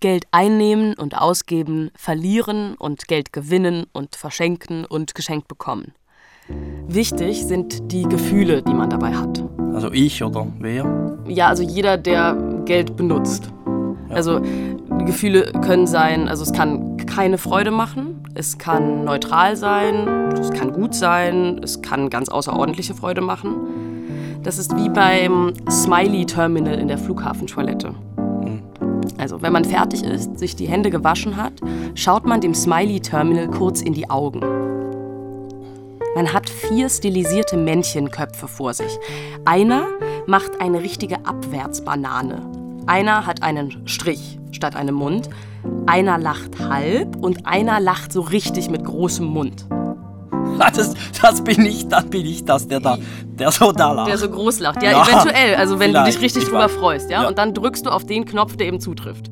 Geld einnehmen und ausgeben, verlieren und Geld gewinnen und verschenken und geschenkt bekommen. Wichtig sind die Gefühle, die man dabei hat. Also ich oder wer? Ja, also jeder, der Geld benutzt. Ja. Also Gefühle können sein, also es kann keine Freude machen, es kann neutral sein, es kann gut sein, es kann ganz außerordentliche Freude machen. Das ist wie beim Smiley-Terminal in der Flughafentoilette. Also, wenn man fertig ist, sich die Hände gewaschen hat, schaut man dem Smiley-Terminal kurz in die Augen. Man hat vier stilisierte Männchenköpfe vor sich. Einer macht eine richtige Abwärtsbanane. Einer hat einen Strich statt einem Mund. Einer lacht halb und einer lacht so richtig mit großem Mund. Das, das bin ich, dann bin ich das, der da, der so da lacht. Der so groß lacht. Ja, ja eventuell. Also wenn du dich richtig drüber freust, ja? ja? Und dann drückst du auf den Knopf, der eben zutrifft.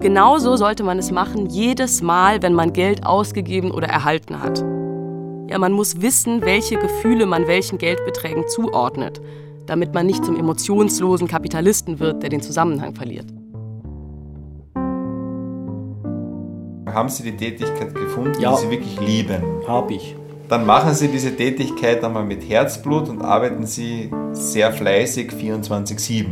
Genauso sollte man es machen, jedes Mal, wenn man Geld ausgegeben oder erhalten hat. Ja, man muss wissen, welche Gefühle man welchen Geldbeträgen zuordnet, damit man nicht zum emotionslosen Kapitalisten wird, der den Zusammenhang verliert. Haben Sie die Tätigkeit gefunden, ja, die Sie wirklich lieben? Habe ich. Dann machen Sie diese Tätigkeit einmal mit Herzblut und arbeiten Sie sehr fleißig 24-7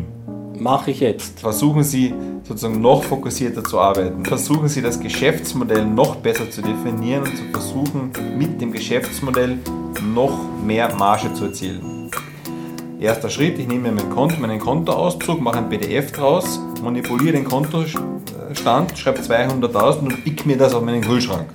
mache ich jetzt. Versuchen Sie sozusagen noch fokussierter zu arbeiten. Versuchen Sie das Geschäftsmodell noch besser zu definieren und zu versuchen, mit dem Geschäftsmodell noch mehr Marge zu erzielen. Erster Schritt, ich nehme mein Konto, meinen Kontoauszug, mache ein PDF draus, manipuliere den Kontostand, schreibe 200.000 und pick mir das auf meinen Kühlschrank.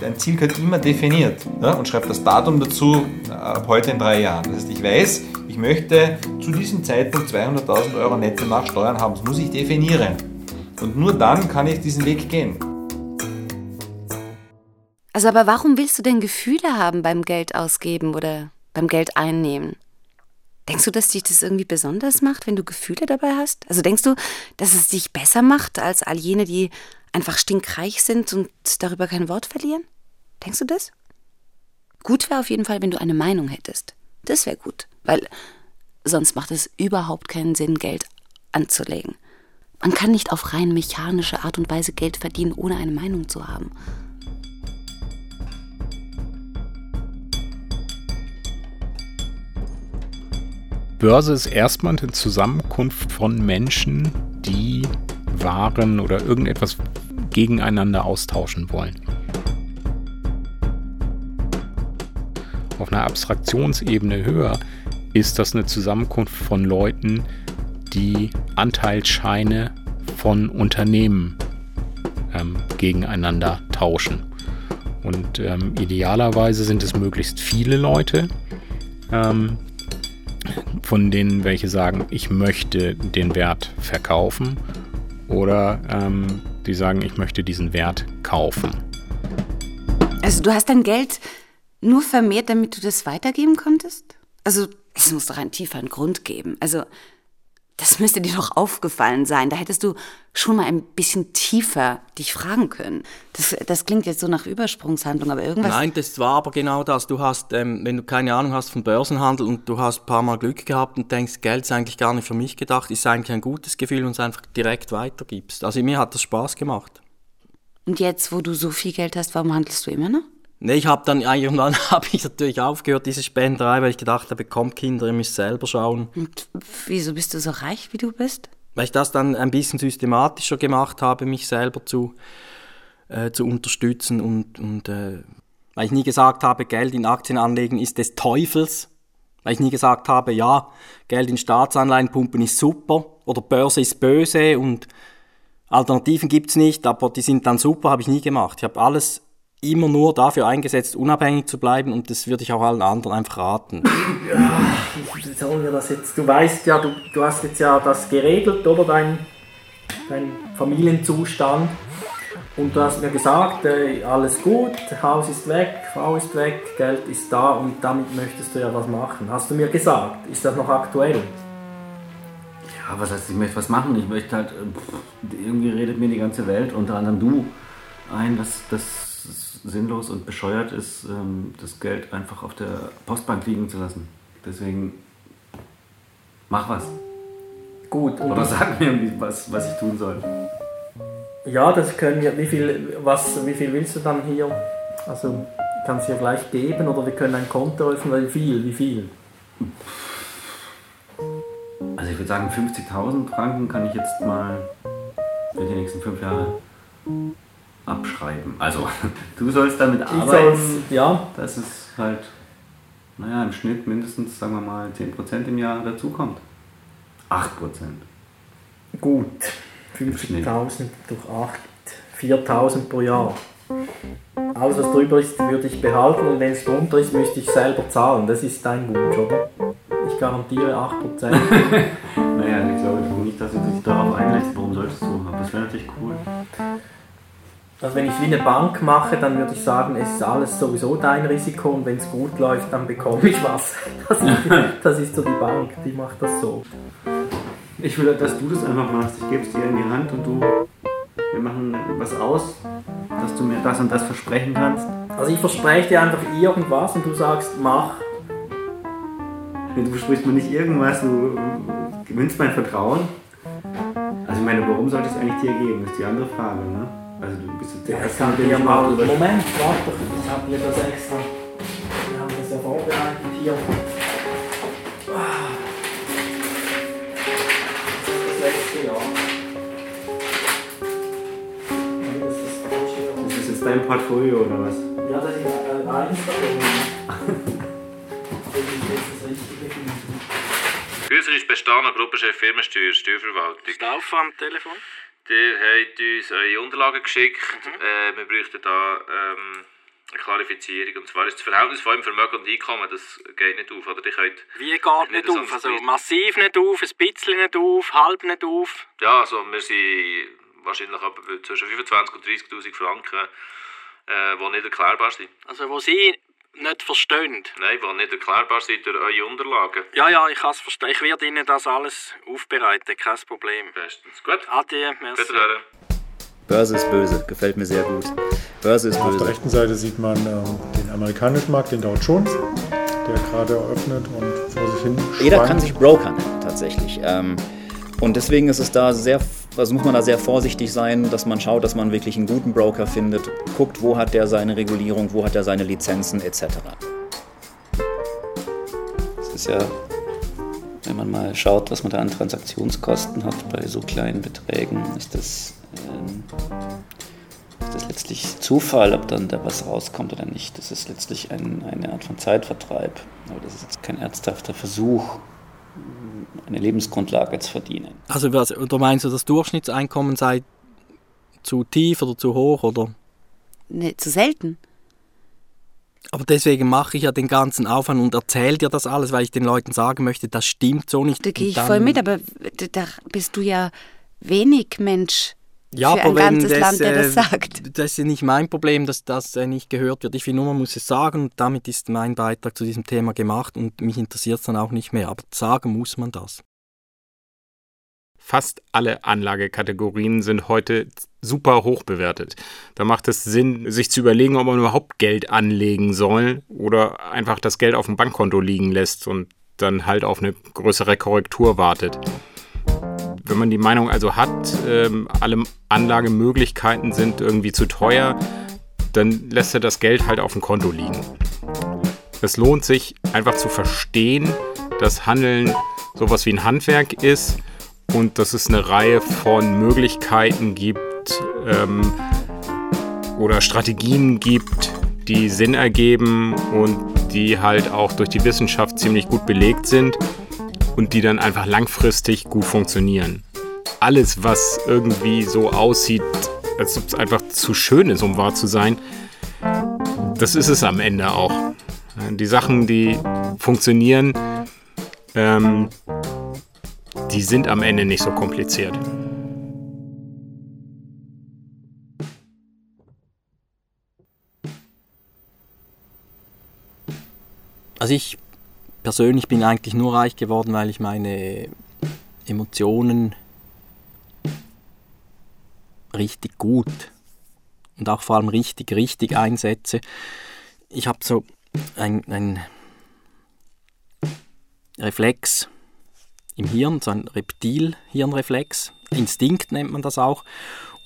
Dein Ziel gehört immer definiert ja, und schreibe das Datum dazu ab heute in drei Jahren. Das heißt, ich weiß, ich möchte zu diesem Zeitpunkt 200.000 Euro netto nach Steuern haben. Das muss ich definieren. Und nur dann kann ich diesen Weg gehen. Also aber warum willst du denn Gefühle haben beim Geld ausgeben oder beim Geld einnehmen? Denkst du, dass dich das irgendwie besonders macht, wenn du Gefühle dabei hast? Also denkst du, dass es dich besser macht als all jene, die einfach stinkreich sind und darüber kein Wort verlieren? Denkst du das? Gut wäre auf jeden Fall, wenn du eine Meinung hättest. Das wäre gut, weil sonst macht es überhaupt keinen Sinn, Geld anzulegen. Man kann nicht auf rein mechanische Art und Weise Geld verdienen, ohne eine Meinung zu haben. Börse ist erstmal eine Zusammenkunft von Menschen, die Waren oder irgendetwas gegeneinander austauschen wollen. auf einer Abstraktionsebene höher ist das eine Zusammenkunft von Leuten, die Anteilsscheine von Unternehmen ähm, gegeneinander tauschen. Und ähm, idealerweise sind es möglichst viele Leute, ähm, von denen welche sagen, ich möchte den Wert verkaufen oder ähm, die sagen, ich möchte diesen Wert kaufen. Also du hast dein Geld nur vermehrt, damit du das weitergeben konntest? Also, es muss doch einen tieferen Grund geben. Also, das müsste dir doch aufgefallen sein. Da hättest du schon mal ein bisschen tiefer dich fragen können. Das, das klingt jetzt so nach Übersprungshandlung, aber irgendwas. Nein, das war aber genau das. Du hast, ähm, wenn du keine Ahnung hast von Börsenhandel und du hast ein paar Mal Glück gehabt und denkst, Geld ist eigentlich gar nicht für mich gedacht, ist eigentlich ein gutes Gefühl und es einfach direkt weitergibst. Also mir hat das Spaß gemacht. Und jetzt, wo du so viel Geld hast, warum handelst du immer noch? Nee, ich habe dann irgendwann habe ich natürlich aufgehört, diese Spenderei, weil ich gedacht habe, bekommt Kinder, ihr müsst selber schauen. Und wieso bist du so reich, wie du bist? Weil ich das dann ein bisschen systematischer gemacht habe, mich selber zu, äh, zu unterstützen und, und äh, weil ich nie gesagt habe, Geld in Aktien anlegen ist des Teufels. Weil ich nie gesagt habe, ja, Geld in Staatsanleihen pumpen ist super oder Börse ist böse und Alternativen gibt es nicht, aber die sind dann super, habe ich nie gemacht. Ich habe alles immer nur dafür eingesetzt, unabhängig zu bleiben und das würde ich auch allen anderen einfach raten. Ja, wie sollen wir das jetzt? Du weißt ja, du, du hast jetzt ja das geregelt, oder? Dein, dein Familienzustand. Und du hast mir gesagt, äh, alles gut, Haus ist weg, Frau ist weg, Geld ist da und damit möchtest du ja was machen. Hast du mir gesagt? Ist das noch aktuell? Ja, was heißt, ich möchte was machen? Ich möchte halt, pff, irgendwie redet mir die ganze Welt, unter anderem du, ein, dass das sinnlos und bescheuert ist, ähm, das Geld einfach auf der Postbank liegen zu lassen. Deswegen mach was. Gut. Oder sag mir, was, was ich tun soll. Ja, das können wir. Wie viel, was, wie viel willst du dann hier? Also kannst du ja gleich geben oder wir können ein Konto öffnen. Wie viel? Wie viel? Also ich würde sagen, 50.000 Franken kann ich jetzt mal für die nächsten fünf Jahre abschreiben. Also du sollst damit arbeiten. ja. Dass es halt, naja, im Schnitt mindestens, sagen wir mal, 10% im Jahr dazukommt. 8%. Gut. 50.000 durch 8, 4.000 pro Jahr. Alles, was drüber ist, würde ich behalten und wenn es drunter ist, müsste ich selber zahlen. Das ist dein Wunsch, oder? Ich garantiere 8%. naja, ich glaube nicht, dass du dich darauf einlässt. Warum solltest du? Aber das wäre natürlich cool. Also wenn ich wie eine Bank mache, dann würde ich sagen, es ist alles sowieso dein Risiko und wenn es gut läuft, dann bekomme ich was. Das ist, das ist so die Bank, die macht das so. Ich will, dass du das einfach machst. Ich gebe es dir in die Hand und du, wir machen was aus, dass du mir das und das versprechen kannst. Also ich verspreche dir einfach irgendwas und du sagst, mach. Du versprichst mir nicht irgendwas, du gewinnst mein Vertrauen. Also ich meine, warum sollte ich es eigentlich dir geben, ist die andere Frage, ne? Also du bist jetzt der Ja, ich Erste, kann mit dem ich mal, Moment, warte doch, ich habe dir das extra, wir haben das ja vorbereitet hier. Ah. Das letzte Jahr. Das ist falsch hier. Ist das jetzt dein Portfolio oder was? Ja, das ist äh, eins davon. Das ist jetzt das Richtige finden. Grüße ist Bestaner, Gruppenchef Firmensteuer, Steuerverwaltung. Staufer am Telefon. Ihr habt uns eure Unterlagen geschickt. Äh, wir bräuchten da ähm, eine Klarifizierung. Und zwar ist das Verhältnis von Vermögen und Einkommen, das geht nicht auf. Oder? Wie geht nicht so auf? Also massiv nicht auf, ein bisschen nicht auf, halb nicht auf. ja, also wir sind wahrscheinlich zwischen 25.000 und 30'000 Franken, äh, die nicht erklärbar sind. Also wo Sie nicht verstehen. Nein, die nicht erklärbar sind durch eure Unterlagen. Ja, ja, ich kann es verstehen. Ich werde Ihnen das alles aufbereiten, kein Problem. Bestens. Gut. Adieu, merci. Bitte hören. Börse ist böse, gefällt mir sehr gut. Börse ist Auf der böse. rechten Seite sieht man ähm, den amerikanischen Markt, den Dow Jones, der gerade eröffnet und vor sich hin Jeder schwankt. kann sich Broker nennen, tatsächlich. Ähm, und deswegen ist es da sehr, also muss man da sehr vorsichtig sein, dass man schaut, dass man wirklich einen guten Broker findet, guckt, wo hat der seine Regulierung, wo hat er seine Lizenzen etc. Das ist ja, wenn man mal schaut, was man da an Transaktionskosten hat bei so kleinen Beträgen, ist das, ähm, ist das letztlich Zufall, ob dann da was rauskommt oder nicht. Das ist letztlich ein, eine Art von Zeitvertreib. Aber das ist jetzt kein ernsthafter Versuch, eine Lebensgrundlage zu verdienen. Also was, oder meinst du, das Durchschnittseinkommen sei zu tief oder zu hoch? Oder? Ne, zu selten. Aber deswegen mache ich ja den ganzen Aufwand und erzähle dir das alles, weil ich den Leuten sagen möchte, das stimmt so nicht. Da gehe ich voll mit, aber da bist du ja wenig Mensch ja, für aber ein wenn ganzes Land, der das äh, sagt. Das ist nicht mein Problem, dass das äh, nicht gehört wird. Ich finde nur, man muss es sagen und damit ist mein Beitrag zu diesem Thema gemacht und mich interessiert es dann auch nicht mehr. Aber sagen muss man das. Fast alle Anlagekategorien sind heute super hoch bewertet. Da macht es Sinn, sich zu überlegen, ob man überhaupt Geld anlegen soll oder einfach das Geld auf dem Bankkonto liegen lässt und dann halt auf eine größere Korrektur wartet. Wenn man die Meinung also hat, ähm, alle Anlagemöglichkeiten sind irgendwie zu teuer, dann lässt er das Geld halt auf dem Konto liegen. Es lohnt sich einfach zu verstehen, dass Handeln sowas wie ein Handwerk ist und dass es eine Reihe von Möglichkeiten gibt ähm, oder Strategien gibt, die Sinn ergeben und die halt auch durch die Wissenschaft ziemlich gut belegt sind und die dann einfach langfristig gut funktionieren. Alles, was irgendwie so aussieht, als ob es einfach zu schön ist, um wahr zu sein, das ist es am Ende auch. Die Sachen, die funktionieren, ähm, die sind am Ende nicht so kompliziert. Also ich persönlich bin eigentlich nur reich geworden, weil ich meine Emotionen richtig gut und auch vor allem richtig, richtig einsetze. Ich habe so ein, ein Reflex im Hirn, so ein Reptil-Hirnreflex, Instinkt nennt man das auch.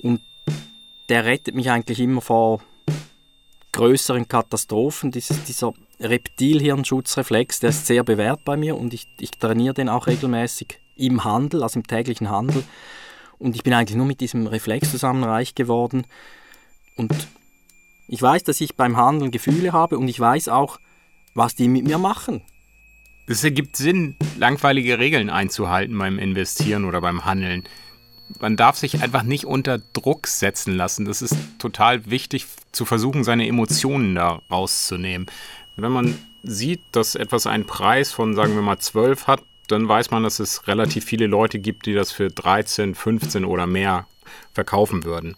Und der rettet mich eigentlich immer vor größeren Katastrophen. Dieses, dieser Reptilhirnschutzreflex, der ist sehr bewährt bei mir und ich, ich trainiere den auch regelmäßig im Handel, also im täglichen Handel. Und ich bin eigentlich nur mit diesem Reflex zusammen reich geworden. Und ich weiß, dass ich beim Handeln Gefühle habe und ich weiß auch, was die mit mir machen. Es ergibt Sinn, langweilige Regeln einzuhalten beim Investieren oder beim Handeln. Man darf sich einfach nicht unter Druck setzen lassen. Das ist total wichtig, zu versuchen, seine Emotionen da rauszunehmen. Wenn man sieht, dass etwas einen Preis von, sagen wir mal, 12 hat, dann weiß man, dass es relativ viele Leute gibt, die das für 13, 15 oder mehr verkaufen würden.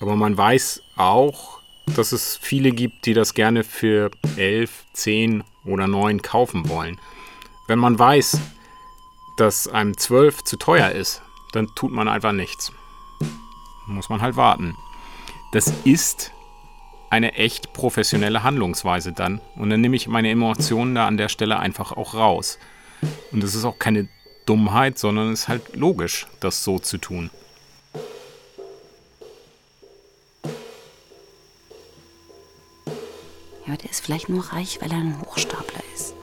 Aber man weiß auch, dass es viele gibt, die das gerne für 11, 10 oder 9 kaufen wollen. Wenn man weiß, dass einem 12 zu teuer ist, dann tut man einfach nichts. Muss man halt warten. Das ist eine echt professionelle Handlungsweise dann. Und dann nehme ich meine Emotionen da an der Stelle einfach auch raus. Und es ist auch keine Dummheit, sondern es ist halt logisch, das so zu tun. Ja, der ist vielleicht nur reich, weil er ein Hochstapler ist.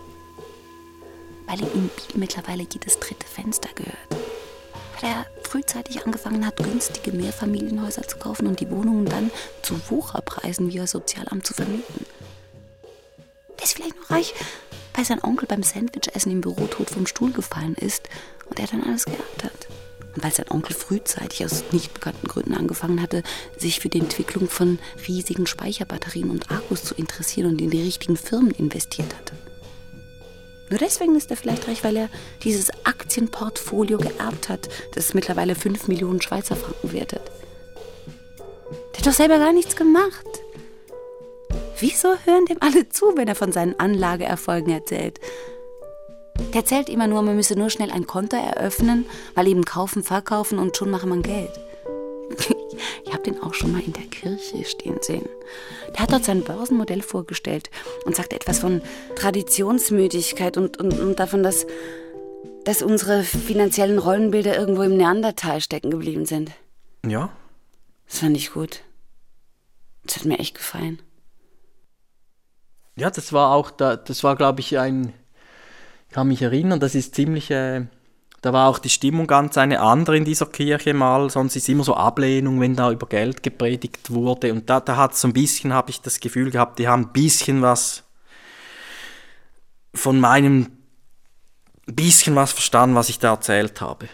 Weil ihm mittlerweile jedes dritte Fenster gehört. Weil er frühzeitig angefangen hat, günstige Mehrfamilienhäuser zu kaufen und die Wohnungen dann zu Wucherpreisen via Sozialamt zu vermieten. Der ist vielleicht nur reich, weil sein Onkel beim Sandwichessen im Büro tot vom Stuhl gefallen ist und er dann alles geerbt hat. Und weil sein Onkel frühzeitig aus nicht bekannten Gründen angefangen hatte, sich für die Entwicklung von riesigen Speicherbatterien und Akkus zu interessieren und in die richtigen Firmen investiert hatte. Nur deswegen ist er vielleicht reich, weil er dieses Aktienportfolio geerbt hat, das mittlerweile 5 Millionen Schweizer Franken wertet. Der hat doch selber gar nichts gemacht. Wieso hören dem alle zu, wenn er von seinen Anlageerfolgen erzählt? Der erzählt immer nur, man müsse nur schnell ein Konto eröffnen, weil eben kaufen, verkaufen und schon mache man Geld. Den auch schon mal in der Kirche stehen sehen. Der hat dort sein Börsenmodell vorgestellt und sagte etwas von Traditionsmüdigkeit und, und, und davon, dass, dass unsere finanziellen Rollenbilder irgendwo im Neandertal stecken geblieben sind. Ja. Das fand ich gut. Das hat mir echt gefallen. Ja, das war auch, da, das war, glaube ich, ein, ich kann mich erinnern, das ist ziemlich, äh, da war auch die Stimmung ganz eine andere in dieser Kirche mal, sonst ist immer so Ablehnung, wenn da über Geld gepredigt wurde und da, da hat so ein bisschen, habe ich das Gefühl gehabt, die haben ein bisschen was von meinem, bisschen was verstanden, was ich da erzählt habe.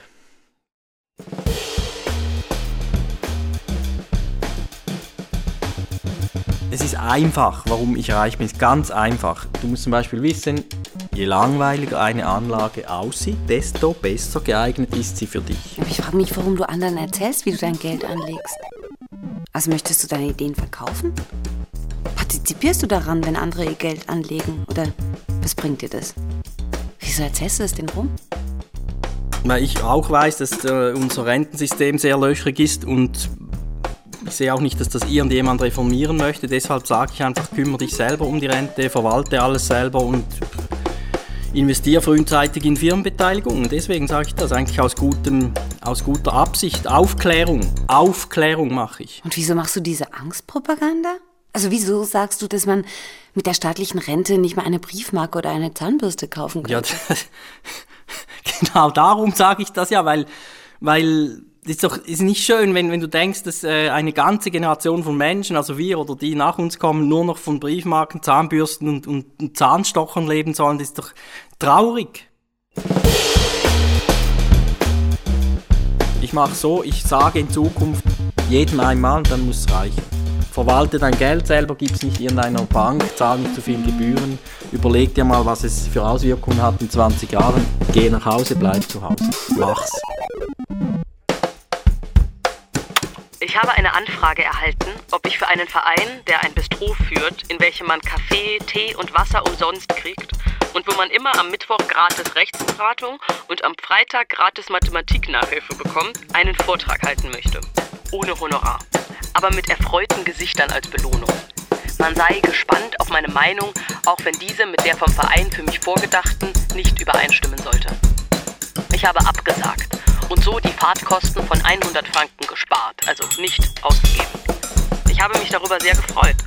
Einfach, warum ich reich bin. Ist ganz einfach. Du musst zum Beispiel wissen, je langweiliger eine Anlage aussieht, desto besser geeignet ist sie für dich. Aber ich frage mich, warum du anderen erzählst, wie du dein Geld anlegst. Also möchtest du deine Ideen verkaufen? Partizipierst du daran, wenn andere ihr Geld anlegen? Oder was bringt dir das? Wieso erzählst du das denn rum? Weil ich auch weiß, dass äh, unser Rentensystem sehr löchrig ist und ich sehe auch nicht, dass das irgendjemand reformieren möchte. Deshalb sage ich einfach, kümmere dich selber um die Rente, verwalte alles selber und investiere frühzeitig in Firmenbeteiligungen. Deswegen sage ich das eigentlich aus, gutem, aus guter Absicht. Aufklärung. Aufklärung mache ich. Und wieso machst du diese Angstpropaganda? Also wieso sagst du, dass man mit der staatlichen Rente nicht mal eine Briefmarke oder eine Zahnbürste kaufen kann? Ja, das, genau darum sage ich das ja, weil, weil ist doch ist nicht schön, wenn, wenn du denkst, dass äh, eine ganze Generation von Menschen, also wir oder die nach uns kommen, nur noch von Briefmarken, Zahnbürsten und, und, und Zahnstochern leben sollen. Das ist doch traurig. Ich mache so, ich sage in Zukunft jedem einmal dann muss es reichen. Verwalte dein Geld selber, gib es nicht irgendeiner Bank, zahl nicht zu viel Gebühren. Überleg dir mal, was es für Auswirkungen hat in 20 Jahren. Geh nach Hause, bleib zu Hause. Mach's. Ich habe eine Anfrage erhalten, ob ich für einen Verein, der ein Bistro führt, in welchem man Kaffee, Tee und Wasser umsonst kriegt und wo man immer am Mittwoch gratis Rechtsberatung und am Freitag gratis Mathematiknachhilfe bekommt, einen Vortrag halten möchte. Ohne Honorar. Aber mit erfreuten Gesichtern als Belohnung. Man sei gespannt auf meine Meinung, auch wenn diese mit der vom Verein für mich vorgedachten nicht übereinstimmen sollte. Ich habe abgesagt und so die Fahrtkosten von 100 Franken gespart, also nicht ausgegeben. Ich habe mich darüber sehr gefreut.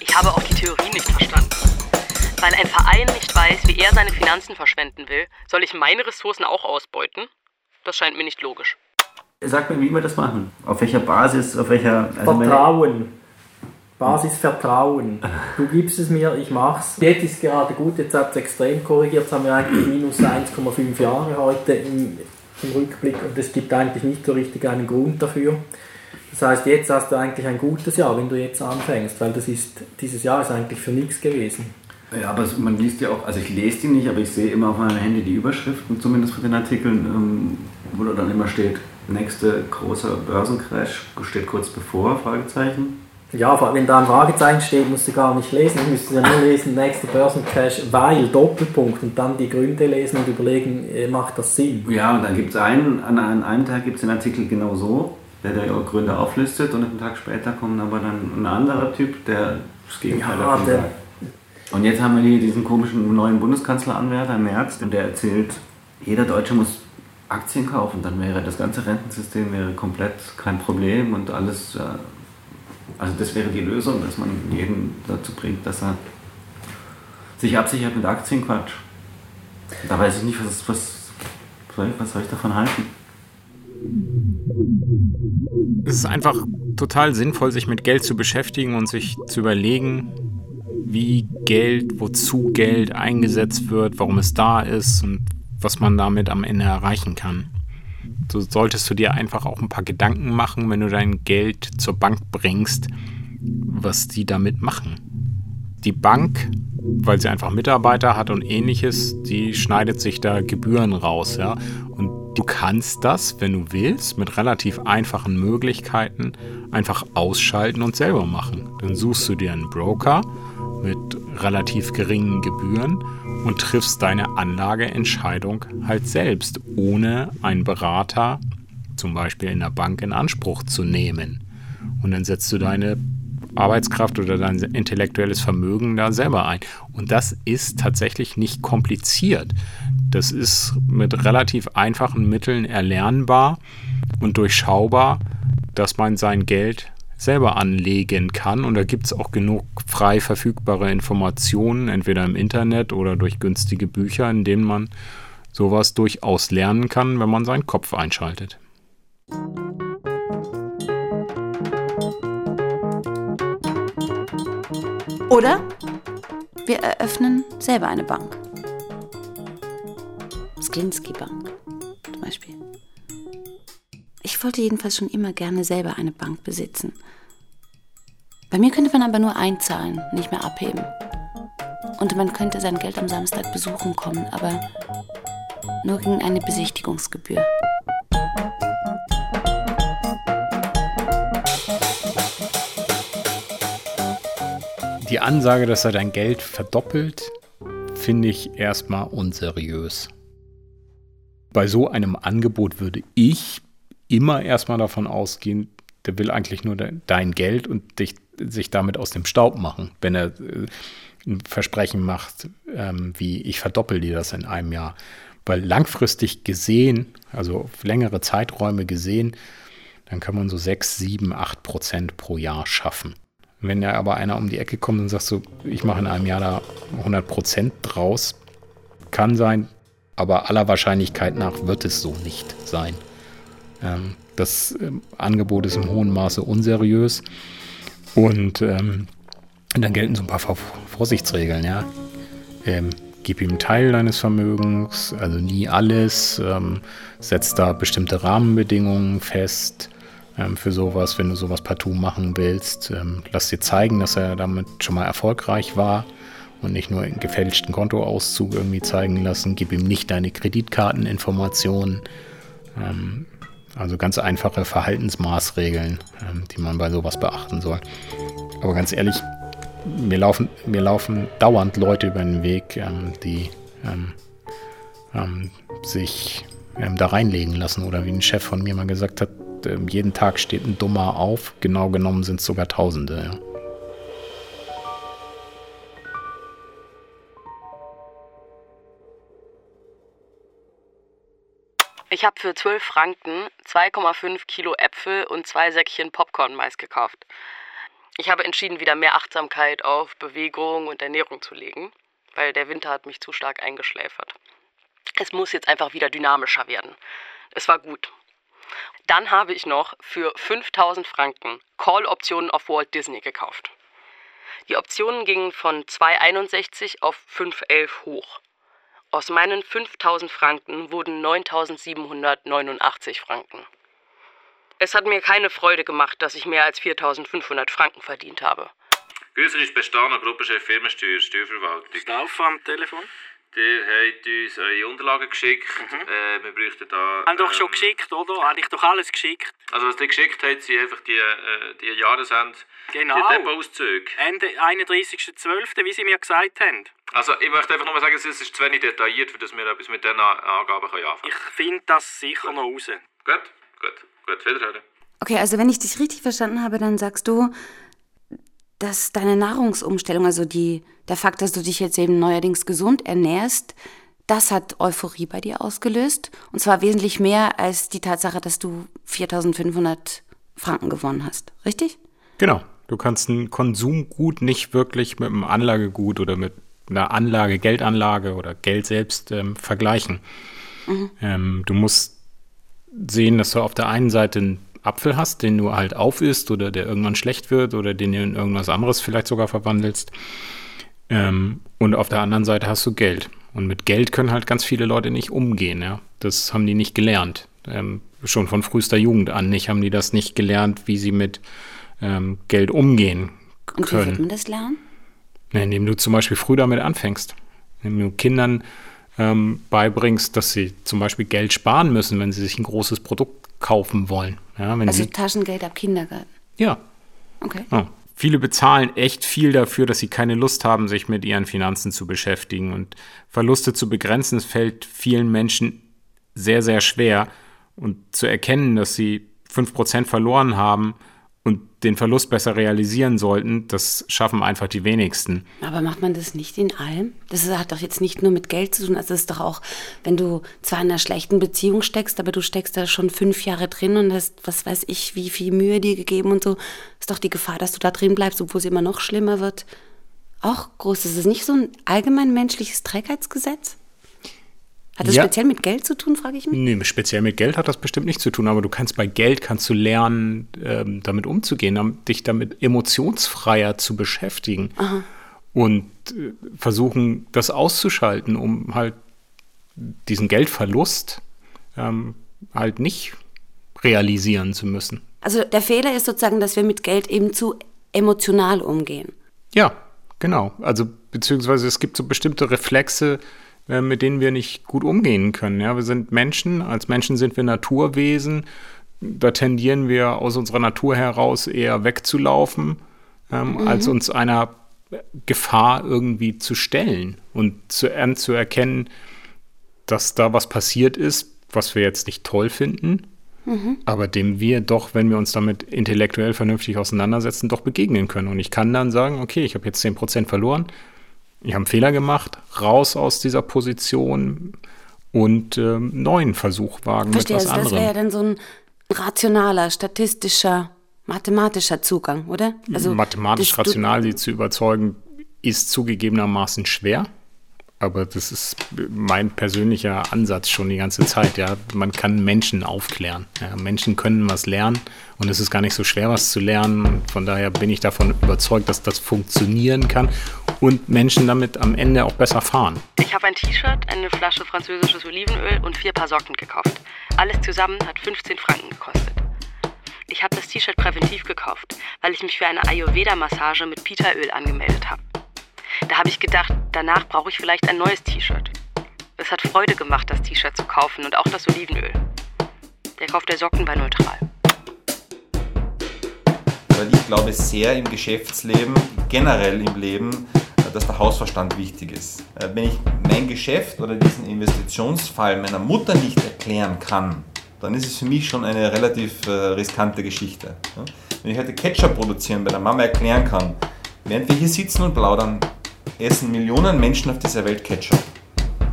Ich habe auch die Theorie nicht verstanden. Weil ein Verein nicht weiß, wie er seine Finanzen verschwenden will, soll ich meine Ressourcen auch ausbeuten? Das scheint mir nicht logisch. Sag mir, wie wir das machen. Auf welcher Basis, auf welcher. Also Vertrauen. Basis Vertrauen. Du gibst es mir, ich mach's. Jetzt ist gerade gut, jetzt hat es extrem korrigiert, jetzt haben wir eigentlich minus 1,5 Jahre heute im, im Rückblick und es gibt eigentlich nicht so richtig einen Grund dafür. Das heißt, jetzt hast du eigentlich ein gutes Jahr, wenn du jetzt anfängst, weil das ist, dieses Jahr ist eigentlich für nichts gewesen. Ja, aber man liest ja auch, also ich lese die nicht, aber ich sehe immer auf meinem Handy die Überschriften, zumindest von den Artikeln, ähm, wo dann immer steht, nächste großer Börsencrash steht kurz bevor, Fragezeichen. Ja, wenn da ein Fragezeichen steht, musst du gar nicht lesen. Du müsstest ja nur lesen, nächster Börsencrash, weil Doppelpunkt und dann die Gründe lesen und überlegen, äh, macht das Sinn? Ja, und dann gibt es einen, an, einem Tag gibt es den Artikel genau so, der die Gründe auflistet und einen Tag später kommt aber dann ein anderer Typ, der das Gegenteil ja, davon sagt. Und jetzt haben wir hier diesen komischen neuen Bundeskanzleranwärter Merz, und der erzählt, jeder Deutsche muss Aktien kaufen, dann wäre das ganze Rentensystem wäre komplett kein Problem und alles, also das wäre die Lösung, dass man jeden dazu bringt, dass er sich absichert mit Aktienquatsch. Da weiß ich nicht, was, was, was soll ich davon halten? Es ist einfach total sinnvoll, sich mit Geld zu beschäftigen und sich zu überlegen, wie Geld, wozu Geld eingesetzt wird, warum es da ist und was man damit am Ende erreichen kann. So solltest du dir einfach auch ein paar Gedanken machen, wenn du dein Geld zur Bank bringst, was die damit machen. Die Bank, weil sie einfach Mitarbeiter hat und ähnliches, die schneidet sich da Gebühren raus, ja. Und du kannst das, wenn du willst, mit relativ einfachen Möglichkeiten einfach ausschalten und selber machen. Dann suchst du dir einen Broker mit relativ geringen Gebühren und triffst deine Anlageentscheidung halt selbst, ohne einen Berater, zum Beispiel in der Bank, in Anspruch zu nehmen. Und dann setzt du deine Arbeitskraft oder dein intellektuelles Vermögen da selber ein. Und das ist tatsächlich nicht kompliziert. Das ist mit relativ einfachen Mitteln erlernbar und durchschaubar, dass man sein Geld selber anlegen kann. Und da gibt es auch genug frei verfügbare Informationen, entweder im Internet oder durch günstige Bücher, in denen man sowas durchaus lernen kann, wenn man seinen Kopf einschaltet. Oder wir eröffnen selber eine Bank. Sklinski Bank zum Beispiel. Ich wollte jedenfalls schon immer gerne selber eine Bank besitzen. Bei mir könnte man aber nur einzahlen, nicht mehr abheben. Und man könnte sein Geld am Samstag besuchen kommen, aber nur gegen eine Besichtigungsgebühr. Die Ansage, dass er dein Geld verdoppelt, finde ich erstmal unseriös. Bei so einem Angebot würde ich immer erstmal davon ausgehen, der will eigentlich nur dein Geld und dich, sich damit aus dem Staub machen, wenn er äh, ein Versprechen macht, ähm, wie ich verdoppel dir das in einem Jahr. Weil langfristig gesehen, also auf längere Zeiträume gesehen, dann kann man so 6, 7, 8 Prozent pro Jahr schaffen. Wenn ja aber einer um die Ecke kommt und sagt so, ich mache in einem Jahr da 100 Prozent draus, kann sein, aber aller Wahrscheinlichkeit nach wird es so nicht sein. Ähm, das ähm, Angebot ist im hohen Maße unseriös und ähm, dann gelten so ein paar Vorsichtsregeln, ja. Ähm, gib ihm einen Teil deines Vermögens, also nie alles, ähm, setz da bestimmte Rahmenbedingungen fest für sowas, wenn du sowas partout machen willst. Lass dir zeigen, dass er damit schon mal erfolgreich war und nicht nur einen gefälschten Kontoauszug irgendwie zeigen lassen. Gib ihm nicht deine Kreditkarteninformationen. Ähm, also ganz einfache Verhaltensmaßregeln, ähm, die man bei sowas beachten soll. Aber ganz ehrlich, mir laufen, mir laufen dauernd Leute über den Weg, ähm, die ähm, sich da reinlegen lassen. Oder wie ein Chef von mir mal gesagt hat, jeden Tag steht ein Dummer auf. Genau genommen sind es sogar Tausende. Ja. Ich habe für 12 Franken 2,5 Kilo Äpfel und zwei Säckchen Popcorn-Mais gekauft. Ich habe entschieden, wieder mehr Achtsamkeit auf Bewegung und Ernährung zu legen, weil der Winter hat mich zu stark eingeschläfert. Es muss jetzt einfach wieder dynamischer werden. Es war gut. Dann habe ich noch für 5000 Franken Call-Optionen auf Walt Disney gekauft. Die Optionen gingen von 2,61 auf 5,11 hoch. Aus meinen 5000 Franken wurden 9789 Franken. Es hat mir keine Freude gemacht, dass ich mehr als 4500 Franken verdient habe. Grüße ist Bestaner, Gruppenchef Firmensteuer, Steuerverwaltung. Stauf am Telefon. Der hat uns eure Unterlagen geschickt. Äh, wir bräuchten da... Haben doch schon ähm, geschickt, oder? Habe ich doch alles geschickt. Also was ihr geschickt habt, sind einfach die, äh, die Jahresend... Genau. Die Depotauszüge. Ende 31.12., wie Sie mir gesagt haben. Also ich möchte einfach nur mal sagen, es ist zu wenig detailliert, für dass wir etwas mit diesen Angaben können anfangen Ich finde das sicher noch raus. Gut, gut, gut. Wiederhören. Okay, also wenn ich dich richtig verstanden habe, dann sagst du, dass deine Nahrungsumstellung, also die, der Fakt, dass du dich jetzt eben neuerdings gesund ernährst, das hat Euphorie bei dir ausgelöst. Und zwar wesentlich mehr als die Tatsache, dass du 4500 Franken gewonnen hast. Richtig? Genau. Du kannst ein Konsumgut nicht wirklich mit einem Anlagegut oder mit einer Anlage, Geldanlage oder Geld selbst ähm, vergleichen. Mhm. Ähm, du musst sehen, dass du auf der einen Seite einen Apfel hast, den du halt aufisst oder der irgendwann schlecht wird oder den du in irgendwas anderes vielleicht sogar verwandelst. Ähm, und auf der anderen Seite hast du Geld. Und mit Geld können halt ganz viele Leute nicht umgehen. Ja? Das haben die nicht gelernt. Ähm, schon von frühester Jugend an nicht haben die das nicht gelernt, wie sie mit ähm, Geld umgehen Und wie wird können. man das lernen? Ja, indem du zum Beispiel früh damit anfängst. Indem du Kindern ähm, beibringst, dass sie zum Beispiel Geld sparen müssen, wenn sie sich ein großes Produkt kaufen wollen. Ja, Also sie, Taschengeld ab Kindergarten. ja, Okay. ja. Viele bezahlen echt viel dafür, dass sie keine Lust haben, sich mit ihren Finanzen zu beschäftigen. Und Verluste zu begrenzen, es fällt vielen Menschen sehr, sehr schwer. Und zu erkennen, dass sie 5% verloren haben und den Verlust besser realisieren sollten, das schaffen einfach die wenigsten. Aber macht man das nicht in allem? Das hat doch jetzt nicht nur mit Geld zu tun. Also es ist doch auch, wenn du zwar in einer schlechten Beziehung steckst, aber du steckst da schon fünf Jahre drin und hast, was weiß ich, wie viel Mühe dir gegeben und so, ist doch die Gefahr, dass du da drin bleibst, obwohl es immer noch schlimmer wird, auch groß. Ist es nicht so ein allgemein menschliches Trägheitsgesetz? Hat das Ja. speziell mit Geld zu tun, frage ich mich? Nee, speziell mit Geld hat das bestimmt nichts zu tun, aber du kannst bei Geld kannst du lernen, ähm, damit umzugehen, dich damit emotionsfreier zu beschäftigen Aha. und äh, versuchen, das auszuschalten, um halt diesen Geldverlust ähm, halt nicht realisieren zu müssen. Also der Fehler ist sozusagen, dass wir mit Geld eben zu emotional umgehen. Ja, genau. Also beziehungsweise es gibt so bestimmte Reflexe, äh, mit denen wir nicht gut umgehen können. Ja, wir sind Menschen, als Menschen sind wir Naturwesen. Da tendieren wir aus unserer Natur heraus eher wegzulaufen, ähm, Mhm. als uns einer Gefahr irgendwie zu stellen und zu, erkennen, dass da was passiert ist, was wir jetzt nicht toll finden, Mhm. aber dem wir doch, wenn wir uns damit intellektuell vernünftig auseinandersetzen, doch begegnen können. Und ich kann dann sagen, okay, ich habe jetzt 10% verloren, ich habe einen Fehler gemacht, raus aus dieser Position und ähm, neuen Versuch wagen Verstehe, mit was also das wäre ja anderem. dann so ein rationaler, statistischer, mathematischer Zugang, oder? Also Mathematisch rational sie zu überzeugen, ist zugegebenermaßen schwer. Aber das ist mein persönlicher Ansatz schon die ganze Zeit. Ja, man kann Menschen aufklären. Ja, Menschen können was lernen und es ist gar nicht so schwer, was zu lernen. Von daher bin ich davon überzeugt, dass das funktionieren kann und Menschen damit am Ende auch besser fahren. Ich habe ein T-Shirt, eine Flasche französisches Olivenöl und vier Paar Socken gekauft. Alles zusammen hat 15 Franken gekostet. Ich habe das T-Shirt präventiv gekauft, weil ich mich für eine Ayurveda-Massage mit Pita-Öl angemeldet habe. Da habe ich gedacht, danach brauche ich vielleicht ein neues T-Shirt. Es hat Freude gemacht, das T-Shirt zu kaufen und auch das Olivenöl. Der Kauf der Socken war neutral. Weil ich glaube sehr im Geschäftsleben, generell im Leben, dass der Hausverstand wichtig ist. Äh, Wenn ich mein Geschäft oder diesen Investitionsfall meiner Mutter nicht erklären kann, dann ist es für mich schon eine relativ äh, riskante Geschichte. Wenn ich heute Ketchup produzieren bei der Mama erklären kann, während wir hier sitzen und plaudern, essen Millionen Menschen auf dieser Welt Ketchup.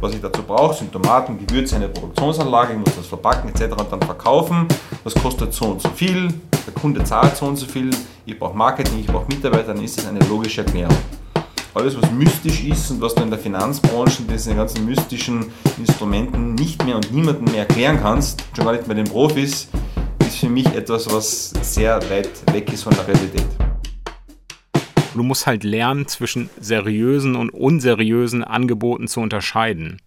was ich dazu brauche, sind Tomaten, Gewürze, eine Produktionsanlage, ich muss das verpacken etc. und dann verkaufen. Das kostet so und so viel, der Kunde zahlt so und so viel, ich brauche Marketing, ich brauche Mitarbeiter, dann ist das eine logische Erklärung. Alles, was mystisch ist und was du in der Finanzbranche, diese ganzen mystischen Instrumenten nicht mehr und niemandem mehr erklären kannst, schon gar nicht mehr den Profis, ist für mich etwas, was sehr weit weg ist von der Realität. Du musst halt lernen, zwischen seriösen und unseriösen Angeboten zu unterscheiden.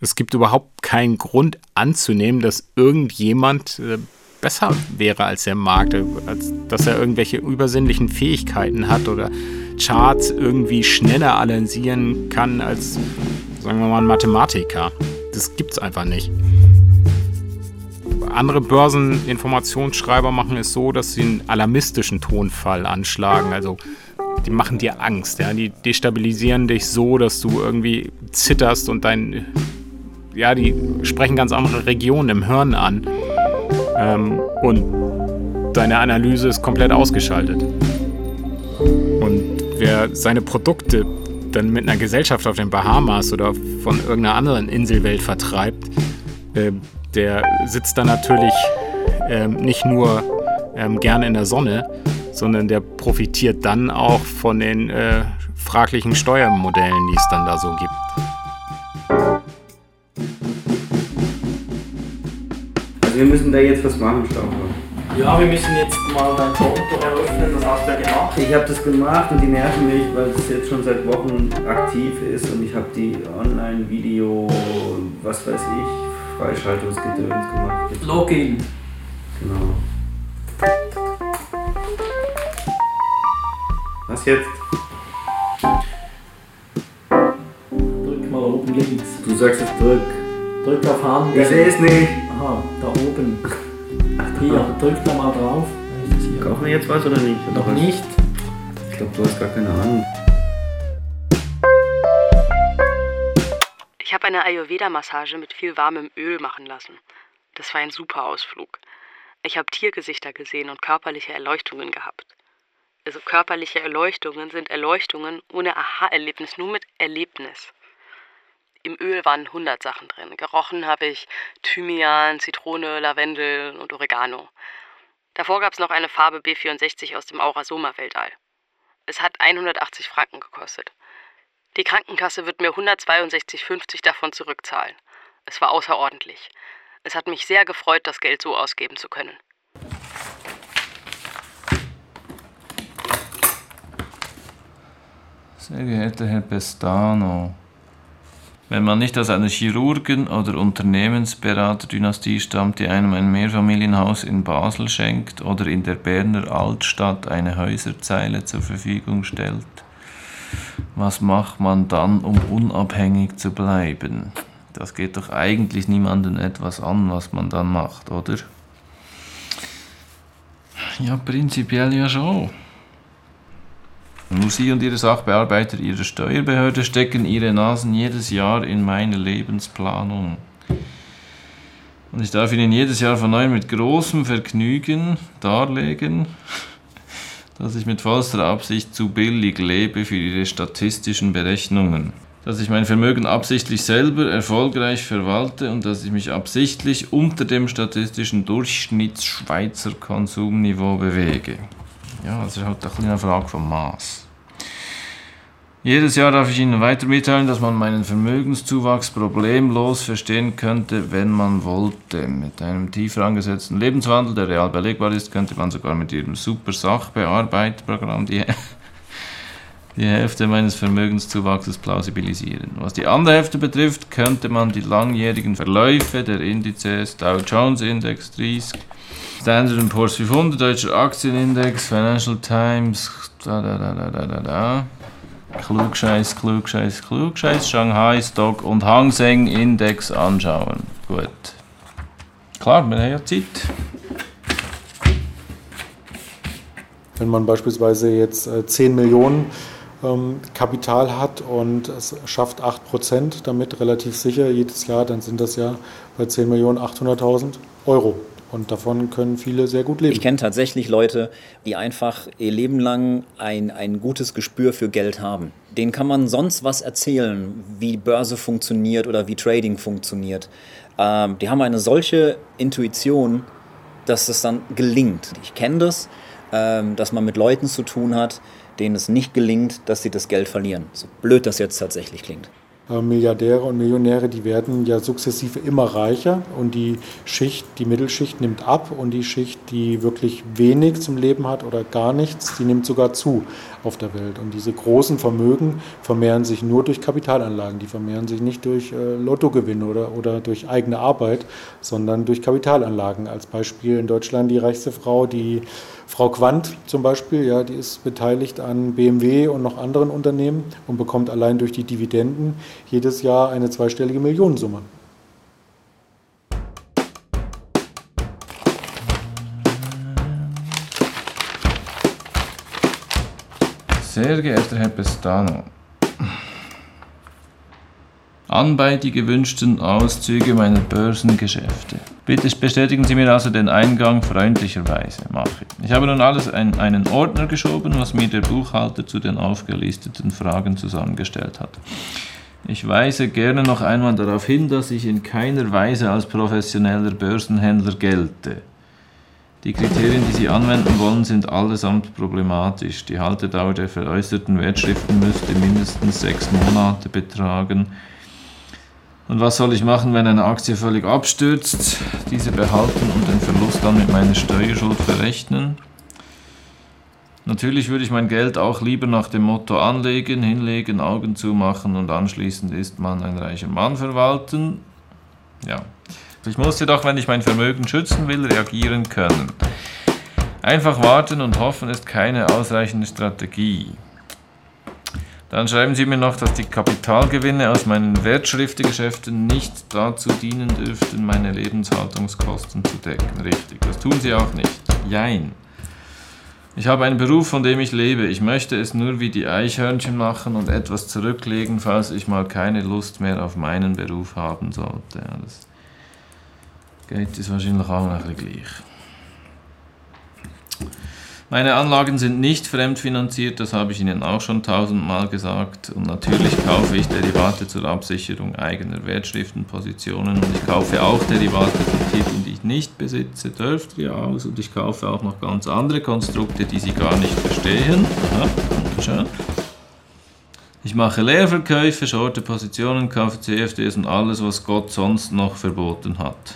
Es gibt überhaupt keinen Grund anzunehmen, dass irgendjemand äh, besser wäre als der Markt, äh, als dass er irgendwelche übersinnlichen Fähigkeiten hat oder Charts irgendwie schneller analysieren kann als, sagen wir mal, ein Mathematiker. Das gibt's einfach nicht. Andere Börseninformationsschreiber machen es so, dass sie einen alarmistischen Tonfall anschlagen. Also die machen dir Angst, ja. Die destabilisieren dich so, dass du irgendwie zitterst und dein. Ja, die sprechen ganz andere Regionen im Hirn an. Ähm, und deine Analyse ist komplett ausgeschaltet. Wer seine Produkte dann mit einer Gesellschaft auf den Bahamas oder von irgendeiner anderen Inselwelt vertreibt, äh, der sitzt dann natürlich äh, nicht nur ähm, gerne in der Sonne, sondern der profitiert dann auch von den äh, fraglichen Steuermodellen, die es dann da so gibt. Also wir müssen da jetzt was machen, Staufer. Ja, wir müssen jetzt mal dein Konto eröffnen, das hast du ja gemacht. Ich habe das gemacht und die nerven mich, weil es jetzt schon seit Wochen aktiv ist und ich habe die Online-Video, was weiß ich, Freischaltungsgedöns gemacht. Login. Genau. Was jetzt? Drück mal oben links. Du sagst jetzt drück. Drück auf Hand. Ich sehe es nicht. Aha, da oben. Hier, drück da mal drauf. Kaufen wir jetzt was oder nicht? Noch nicht. Ich glaube, du hast gar keine Ahnung. Ich habe eine Ayurveda-Massage mit viel warmem Öl machen lassen. Das war ein super Ausflug. Ich habe Tiergesichter gesehen und körperliche Erleuchtungen gehabt. Also körperliche Erleuchtungen sind Erleuchtungen ohne Aha-Erlebnis, nur mit Erlebnis. Im Öl waren 100 Sachen drin. Gerochen habe ich Thymian, Zitrone, Lavendel und Oregano. Davor gab es noch eine Farbe B64 aus dem Aurasoma-Weltall. Es hat 180 Franken gekostet. Die Krankenkasse wird mir 162,50 davon zurückzahlen. Es war außerordentlich. Es hat mich sehr gefreut, das Geld so ausgeben zu können. Sehr geehrter Herr Pestano, wenn man nicht aus einer Chirurgen- oder Unternehmensberaterdynastie stammt, die einem ein Mehrfamilienhaus in Basel schenkt oder in der Berner Altstadt eine Häuserzeile zur Verfügung stellt, was macht man dann, um unabhängig zu bleiben? Das geht doch eigentlich niemanden etwas an, was man dann macht, oder? Ja, prinzipiell ja schon. Nur Sie und Ihre Sachbearbeiter Ihrer Steuerbehörde stecken Ihre Nasen jedes Jahr in meine Lebensplanung. Und ich darf Ihnen jedes Jahr von neuem mit großem Vergnügen darlegen, dass ich mit vollster Absicht zu billig lebe für Ihre statistischen Berechnungen. Dass ich mein Vermögen absichtlich selber erfolgreich verwalte und dass ich mich absichtlich unter dem statistischen Durchschnittsschweizer Konsumniveau bewege. Ja, das ist halt ein eine Frage vom Maß. Jedes Jahr darf ich Ihnen weiter mitteilen, dass man meinen Vermögenszuwachs problemlos verstehen könnte, wenn man wollte. Mit einem tiefer angesetzten Lebenswandel, der real belegbar ist, könnte man sogar mit Ihrem super Sachbearbeitprogramm die, die Hälfte meines Vermögenszuwachses plausibilisieren. Was die andere Hälfte betrifft, könnte man die langjährigen Verläufe der Indizes Dow Jones Index 30, Standard Poor's 500, Deutscher Aktienindex, Financial Times, da da da da da da da. Klugscheiß, Klugscheiß, Klugscheiß, Shanghai Stock und Hang Seng Index anschauen. Gut. Klar, wir haben ja Zeit. Wenn man beispielsweise jetzt äh, 10 Millionen ähm, Kapital hat und es schafft 8 Prozent damit relativ sicher jedes Jahr, dann sind das ja bei 10 Millionen 800.000 Euro. Und davon können viele sehr gut leben. Ich kenne tatsächlich Leute, die einfach ihr Leben lang ein, ein gutes Gespür für Geld haben. Denen kann man sonst was erzählen, wie Börse funktioniert oder wie Trading funktioniert. Ähm, die haben eine solche Intuition, dass es dann gelingt. Ich kenne das, ähm, dass man mit Leuten zu tun hat, denen es nicht gelingt, dass sie das Geld verlieren. So blöd das jetzt tatsächlich klingt. Äh, Milliardäre und Millionäre, die werden ja sukzessive immer reicher und die Schicht, die Mittelschicht nimmt ab und die Schicht, die wirklich wenig zum Leben hat oder gar nichts, die nimmt sogar zu auf der Welt. Und diese großen Vermögen vermehren sich nur durch Kapitalanlagen, die vermehren sich nicht durch äh, Lottogewinne oder, oder durch eigene Arbeit, sondern durch Kapitalanlagen. Als Beispiel in Deutschland die reichste Frau, die Frau Quandt zum Beispiel, ja, die ist beteiligt an BMW und noch anderen Unternehmen und bekommt allein durch die Dividenden jedes Jahr eine zweistellige Millionensumme. Sehr geehrter Herr Pestano, Anbei die gewünschten Auszüge meiner Börsengeschäfte. Bitte bestätigen Sie mir also den Eingang freundlicherweise. Mache ich. Habe nun alles in einen Ordner geschoben, was mir der Buchhalter zu den aufgelisteten Fragen zusammengestellt hat. Ich weise gerne noch einmal darauf hin, dass ich in keiner Weise als professioneller Börsenhändler gelte. Die Kriterien, die Sie anwenden wollen, sind allesamt problematisch. Die Haltedauer der veräußerten Wertschriften müsste mindestens sechs Monate betragen. Und was soll ich machen, wenn eine Aktie völlig abstürzt? Diese behalten und den Verlust dann mit meiner Steuerschuld verrechnen? Natürlich würde ich mein Geld auch lieber nach dem Motto anlegen, hinlegen, Augen zumachen und anschließend ist man ein reicher Mann verwalten. Ja. Ich muss jedoch, wenn ich mein Vermögen schützen will, reagieren können. Einfach warten und hoffen ist keine ausreichende Strategie. Dann schreiben Sie mir noch, dass die Kapitalgewinne aus meinen Wertschriftengeschäften nicht dazu dienen dürften, meine Lebenshaltungskosten zu decken. Richtig, das tun Sie auch nicht. Jein. Ich habe einen Beruf, von dem ich lebe. Ich möchte es nur wie die Eichhörnchen machen und etwas zurücklegen, falls ich mal keine Lust mehr auf meinen Beruf haben sollte. Ja, das geht es wahrscheinlich auch noch gleich. Meine Anlagen sind nicht fremdfinanziert, das habe ich Ihnen auch schon tausendmal gesagt. Und natürlich kaufe ich Derivate zur Absicherung eigener Wertschriftenpositionen und ich kaufe auch Derivate von Titeln, die ich nicht besitze, dürft ihr aus. Und ich kaufe auch noch ganz andere Konstrukte, die Sie gar nicht verstehen. Ja, schön. Ich mache Leerverkäufe, shorte Positionen, kaufe CFDs und alles, was Gott sonst noch verboten hat.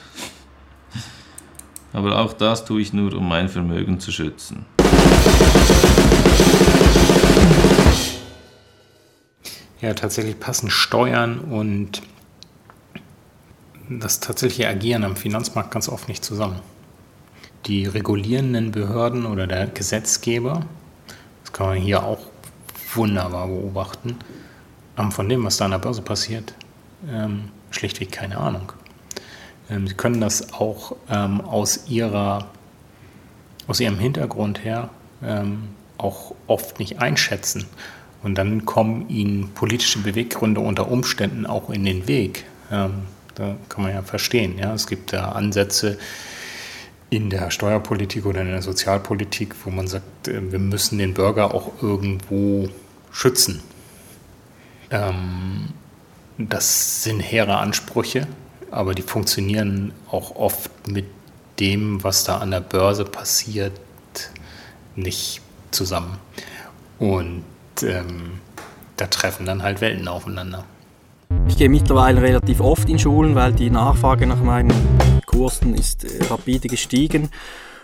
Aber auch das tue ich nur, um mein Vermögen zu schützen. Ja, tatsächlich passen Steuern und das tatsächliche Agieren am Finanzmarkt ganz oft nicht zusammen. Die regulierenden Behörden oder der Gesetzgeber, das kann man hier auch wunderbar beobachten, haben von dem, was da an der Börse passiert, ähm, schlichtweg keine Ahnung. Ähm, sie können das auch ähm, aus, ihrer, aus ihrem Hintergrund her ähm, auch oft nicht einschätzen. Und dann kommen ihnen politische Beweggründe unter Umständen auch in den Weg. Ähm, da kann man ja verstehen. Ja? Es gibt da Ansätze in der Steuerpolitik oder in der Sozialpolitik, wo man sagt, äh, wir müssen den Bürger auch irgendwo schützen. Ähm, das sind hehre Ansprüche, aber die funktionieren auch oft mit dem, was da an der Börse passiert, nicht zusammen. Und ähm, da treffen dann halt Welten aufeinander. Ich gehe mittlerweile relativ oft in Schulen, weil die Nachfrage nach meinen Kursen ist äh, rapide gestiegen.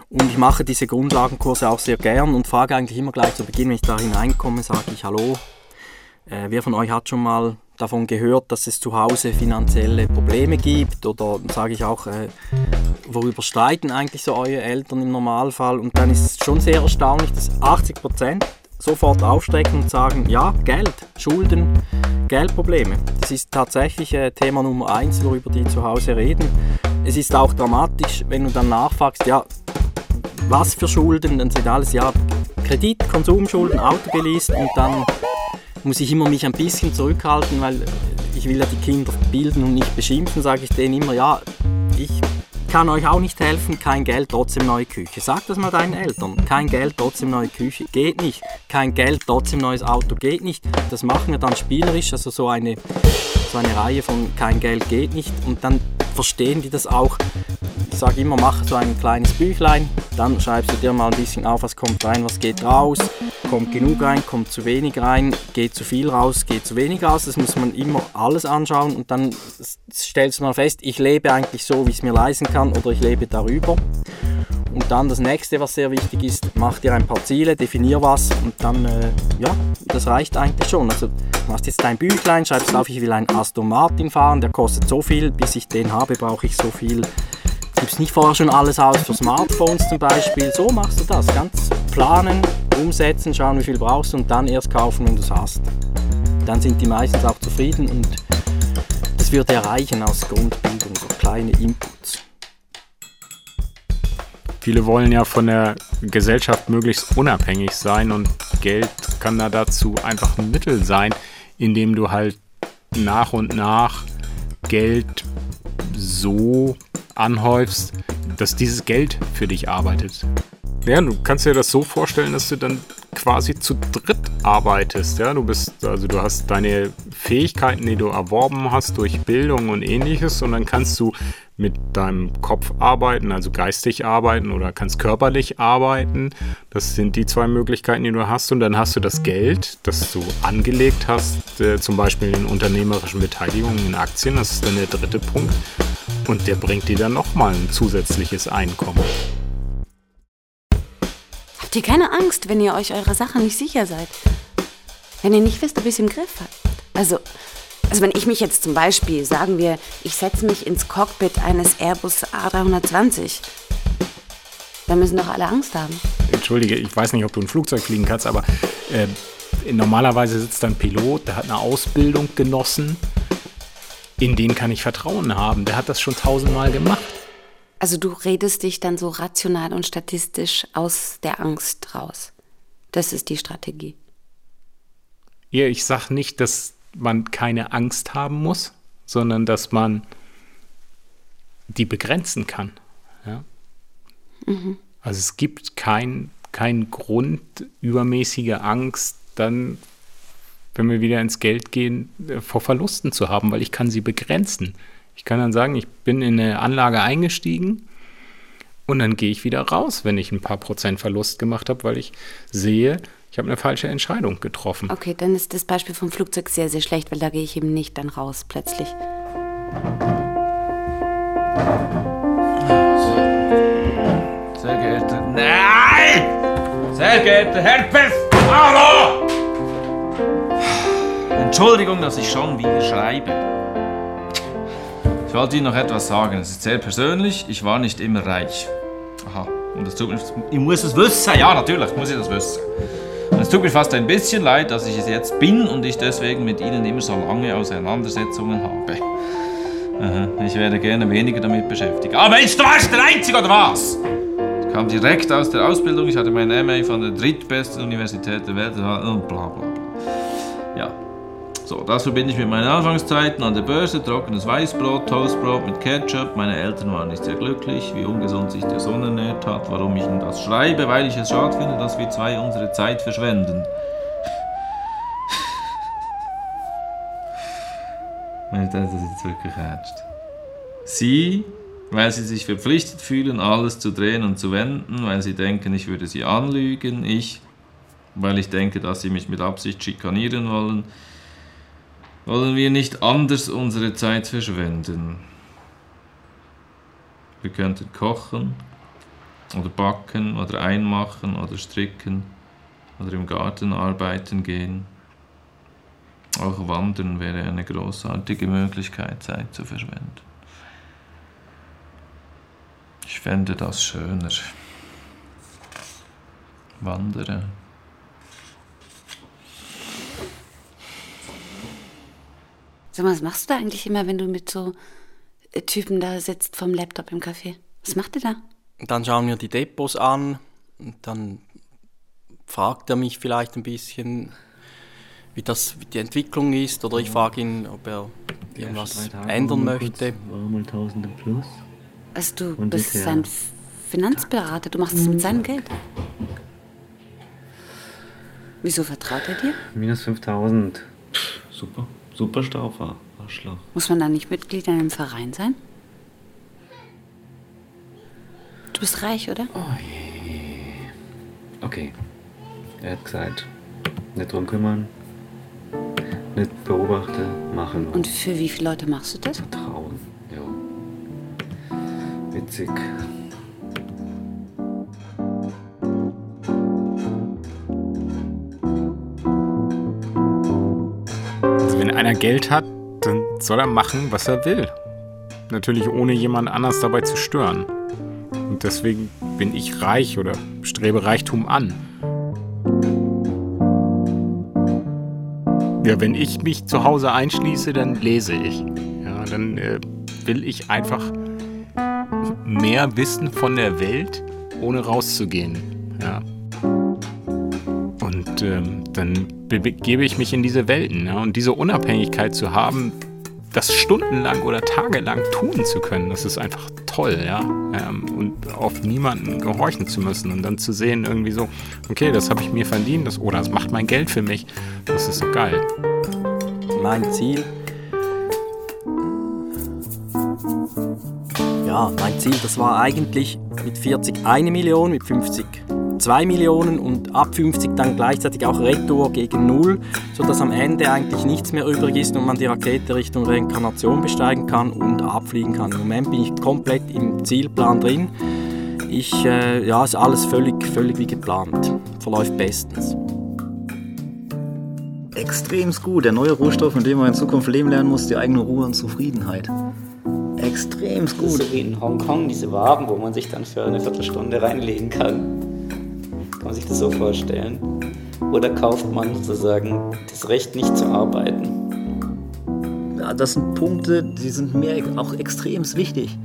Und ich mache diese Grundlagenkurse auch sehr gern und frage eigentlich immer gleich zu Beginn, wenn ich da hineinkomme, sage ich Hallo. Äh, wer von euch hat schon mal davon gehört, dass es zu Hause finanzielle Probleme gibt? Oder sage ich auch, äh, worüber streiten eigentlich so eure Eltern im Normalfall? Und dann ist es schon sehr erstaunlich, dass 80 Prozent sofort aufstrecken und sagen, ja, Geld, Schulden, Geldprobleme. Das ist tatsächlich äh, Thema Nummer eins, worüber die zu Hause reden. Es ist auch dramatisch, wenn du dann nachfragst, ja, was für Schulden, dann sind alles, ja, Kredit, Konsumschulden, Auto geleast und dann muss ich immer mich ein bisschen zurückhalten, weil ich will ja die Kinder bilden und nicht beschimpfen, sage ich denen immer, ja, ich kann euch auch nicht helfen, kein Geld, trotzdem neue Küche. Sag das mal deinen Eltern. Kein Geld, trotzdem neue Küche. Geht nicht. Kein Geld, trotzdem neues Auto. Geht nicht. Das machen wir dann spielerisch, also so eine, so eine Reihe von kein Geld geht nicht. Und dann verstehen die das auch. Ich sage immer, mach so ein kleines Büchlein, dann schreibst du dir mal ein bisschen auf, was kommt rein, was geht raus, kommt genug rein, kommt zu wenig rein, geht zu viel raus, geht zu wenig raus. Das muss man immer alles anschauen und dann stellst du mal fest, ich lebe eigentlich so, wie es mir leisten kann oder ich lebe darüber. Und dann das nächste, was sehr wichtig ist, mach dir ein paar Ziele, definier was und dann, äh, ja, das reicht eigentlich schon. Also hast jetzt dein Büchlein, schreibst auf, ich will einen Aston Martin fahren, der kostet so viel, bis ich den habe, brauche ich so viel. Gibst nicht vorher schon alles aus für Smartphones zum Beispiel. So machst du das, ganz planen, umsetzen, schauen, wie viel brauchst du und dann erst kaufen, wenn du es hast. Dann sind die meistens auch zufrieden und das wird erreichen aus Grundbildung, so kleine Inputs. Viele wollen ja von der Gesellschaft möglichst unabhängig sein und Geld kann da dazu einfach ein Mittel sein, indem du halt nach und nach Geld so anhäufst, dass dieses Geld für dich arbeitet. Ja, du kannst dir das so vorstellen, dass du dann quasi zu dritt arbeitest. Ja, du bist, also du hast deine Fähigkeiten, die du erworben hast durch Bildung und ähnliches, und dann kannst du mit deinem Kopf arbeiten, also geistig arbeiten oder kannst körperlich arbeiten. Das sind die zwei Möglichkeiten, die du hast. Und dann hast du das Geld, das du angelegt hast, äh, zum Beispiel in unternehmerischen Beteiligungen in Aktien. Das ist dann der dritte Punkt. Und der bringt dir dann nochmal ein zusätzliches Einkommen. Habt ihr keine Angst, wenn ihr euch eurer Sache nicht sicher seid? Wenn ihr nicht wisst, ob ihr es im Griff habt? Also, also wenn ich mich jetzt zum Beispiel, sagen wir, ich setze mich ins Cockpit eines Airbus A320, dann müssen doch alle Angst haben. Entschuldige, ich weiß nicht, ob du ein Flugzeug fliegen kannst, aber äh, normalerweise sitzt da ein Pilot, der hat eine Ausbildung genossen. In den kann ich Vertrauen haben. Der hat das schon tausendmal gemacht. Also du redest dich dann so rational und statistisch aus der Angst raus. Das ist die Strategie. Ja, ich sag nicht, dass man keine Angst haben muss, sondern dass man die begrenzen kann. Ja? Mhm. Also es gibt keinen kein Grund, übermäßige Angst dann, wenn wir wieder ins Geld gehen, äh, vor Verlusten zu haben, weil ich kann sie begrenzen. Ich kann dann sagen, ich bin in eine Anlage eingestiegen und dann gehe ich wieder raus, wenn ich ein paar Prozent Verlust gemacht habe, weil ich sehe, ich habe eine falsche Entscheidung getroffen. Okay, dann ist das Beispiel vom Flugzeug sehr, sehr schlecht, weil da gehe ich eben nicht dann raus plötzlich. Sehr geehrter. Nein! Sehr geehrter Herr Pest! Hallo! Entschuldigung, dass ich schon wieder schreibe. Ich wollte Ihnen noch etwas sagen. Es ist sehr persönlich. Ich war nicht immer reich. Aha. Und das tut mir, ich muss es wissen. Ja, natürlich muss ich das wissen. Und es tut mir fast ein bisschen leid, dass ich es jetzt bin und ich deswegen mit Ihnen immer so lange Auseinandersetzungen habe. Aha. Ich wäre gerne weniger damit beschäftigt. Aber Mensch, du warst der Einzige, oder was? Ich kam direkt aus der Ausbildung. Ich hatte mein MA von der drittbesten Universität der Welt und bla bla bla. Ja. So, das verbinde ich mit meinen Anfangszeiten an der Börse. Trockenes Weißbrot, Toastbrot mit Ketchup. Meine Eltern waren nicht sehr glücklich, wie ungesund sich der Sohn ernährt hat. Warum ich Ihnen das schreibe? Weil ich es schade finde, dass wir zwei unsere Zeit verschwenden. Nein, das ist wirklich ernst. Sie, weil sie sich verpflichtet fühlen, alles zu drehen und zu wenden, weil sie denken, ich würde sie anlügen. Ich, weil ich denke, dass sie mich mit Absicht schikanieren wollen. Wollen wir nicht anders unsere Zeit verschwenden? Wir könnten kochen oder backen oder einmachen oder stricken oder im Garten arbeiten gehen. Auch Wandern wäre eine großartige Möglichkeit, Zeit zu verschwenden. Ich fände das schöner. Wandere. Sag mal, was machst du da eigentlich immer, wenn du mit so äh, Typen da sitzt vom Laptop im Café? Was macht ihr da? Dann schauen wir die Depots an und dann fragt er mich vielleicht ein bisschen, wie das wie die Entwicklung ist oder ich frage ihn, ob er irgendwas ändern möchte. War mal Tausende plus. Also du Und bist sein Finanzberater, du machst es mit seinem Geld. Wieso vertraut er dir? Minus 5000. Pff, Super, Staufer, Arschloch. Muss man da nicht Mitglied in einem Verein sein? Du bist reich, oder? Okay. Er hat gesagt, nicht drum kümmern, nicht beobachten, machen Und für wie viele Leute machst du das? Vertrauen. Ja. Witzig. Wenn einer Geld hat, dann soll er machen, was er will. Natürlich ohne jemand anders dabei zu stören. Und deswegen bin ich reich oder strebe Reichtum an. Ja, wenn ich mich zu Hause einschließe, dann lese ich. Ja, dann äh, will ich einfach mehr wissen von der Welt, ohne rauszugehen. Und ähm, dann be- begebe ich mich in diese Welten. Ja? Und diese Unabhängigkeit zu haben, das stundenlang oder tagelang tun zu können, das ist einfach toll, ja. Ähm, und auf niemanden gehorchen zu müssen und dann zu sehen, irgendwie so, okay, das habe ich mir verdient, das, oder das macht mein Geld für mich, das ist so geil. Mein Ziel. Ja, mein Ziel, das war eigentlich mit 40 eine Million, mit 50 2 Millionen und ab 50 dann gleichzeitig auch Retour gegen Null, sodass am Ende eigentlich nichts mehr übrig ist und man die Rakete Richtung Reinkarnation besteigen kann und abfliegen kann. Im Moment bin ich komplett im Zielplan drin. Ich, äh, ja, ist alles völlig, völlig wie geplant. Verläuft bestens. Extremst gut. Der neue Rohstoff, mit dem man in Zukunft leben lernen muss, die eigene Ruhe und Zufriedenheit. Extremst Das gut. so wie in Hongkong, diese Waben, wo man sich dann für eine Viertelstunde reinlegen kann. Man sich das so vorstellen? Oder kauft man sozusagen das Recht, nicht zu arbeiten? Ja, das sind Punkte, die sind mir auch extremst wichtig.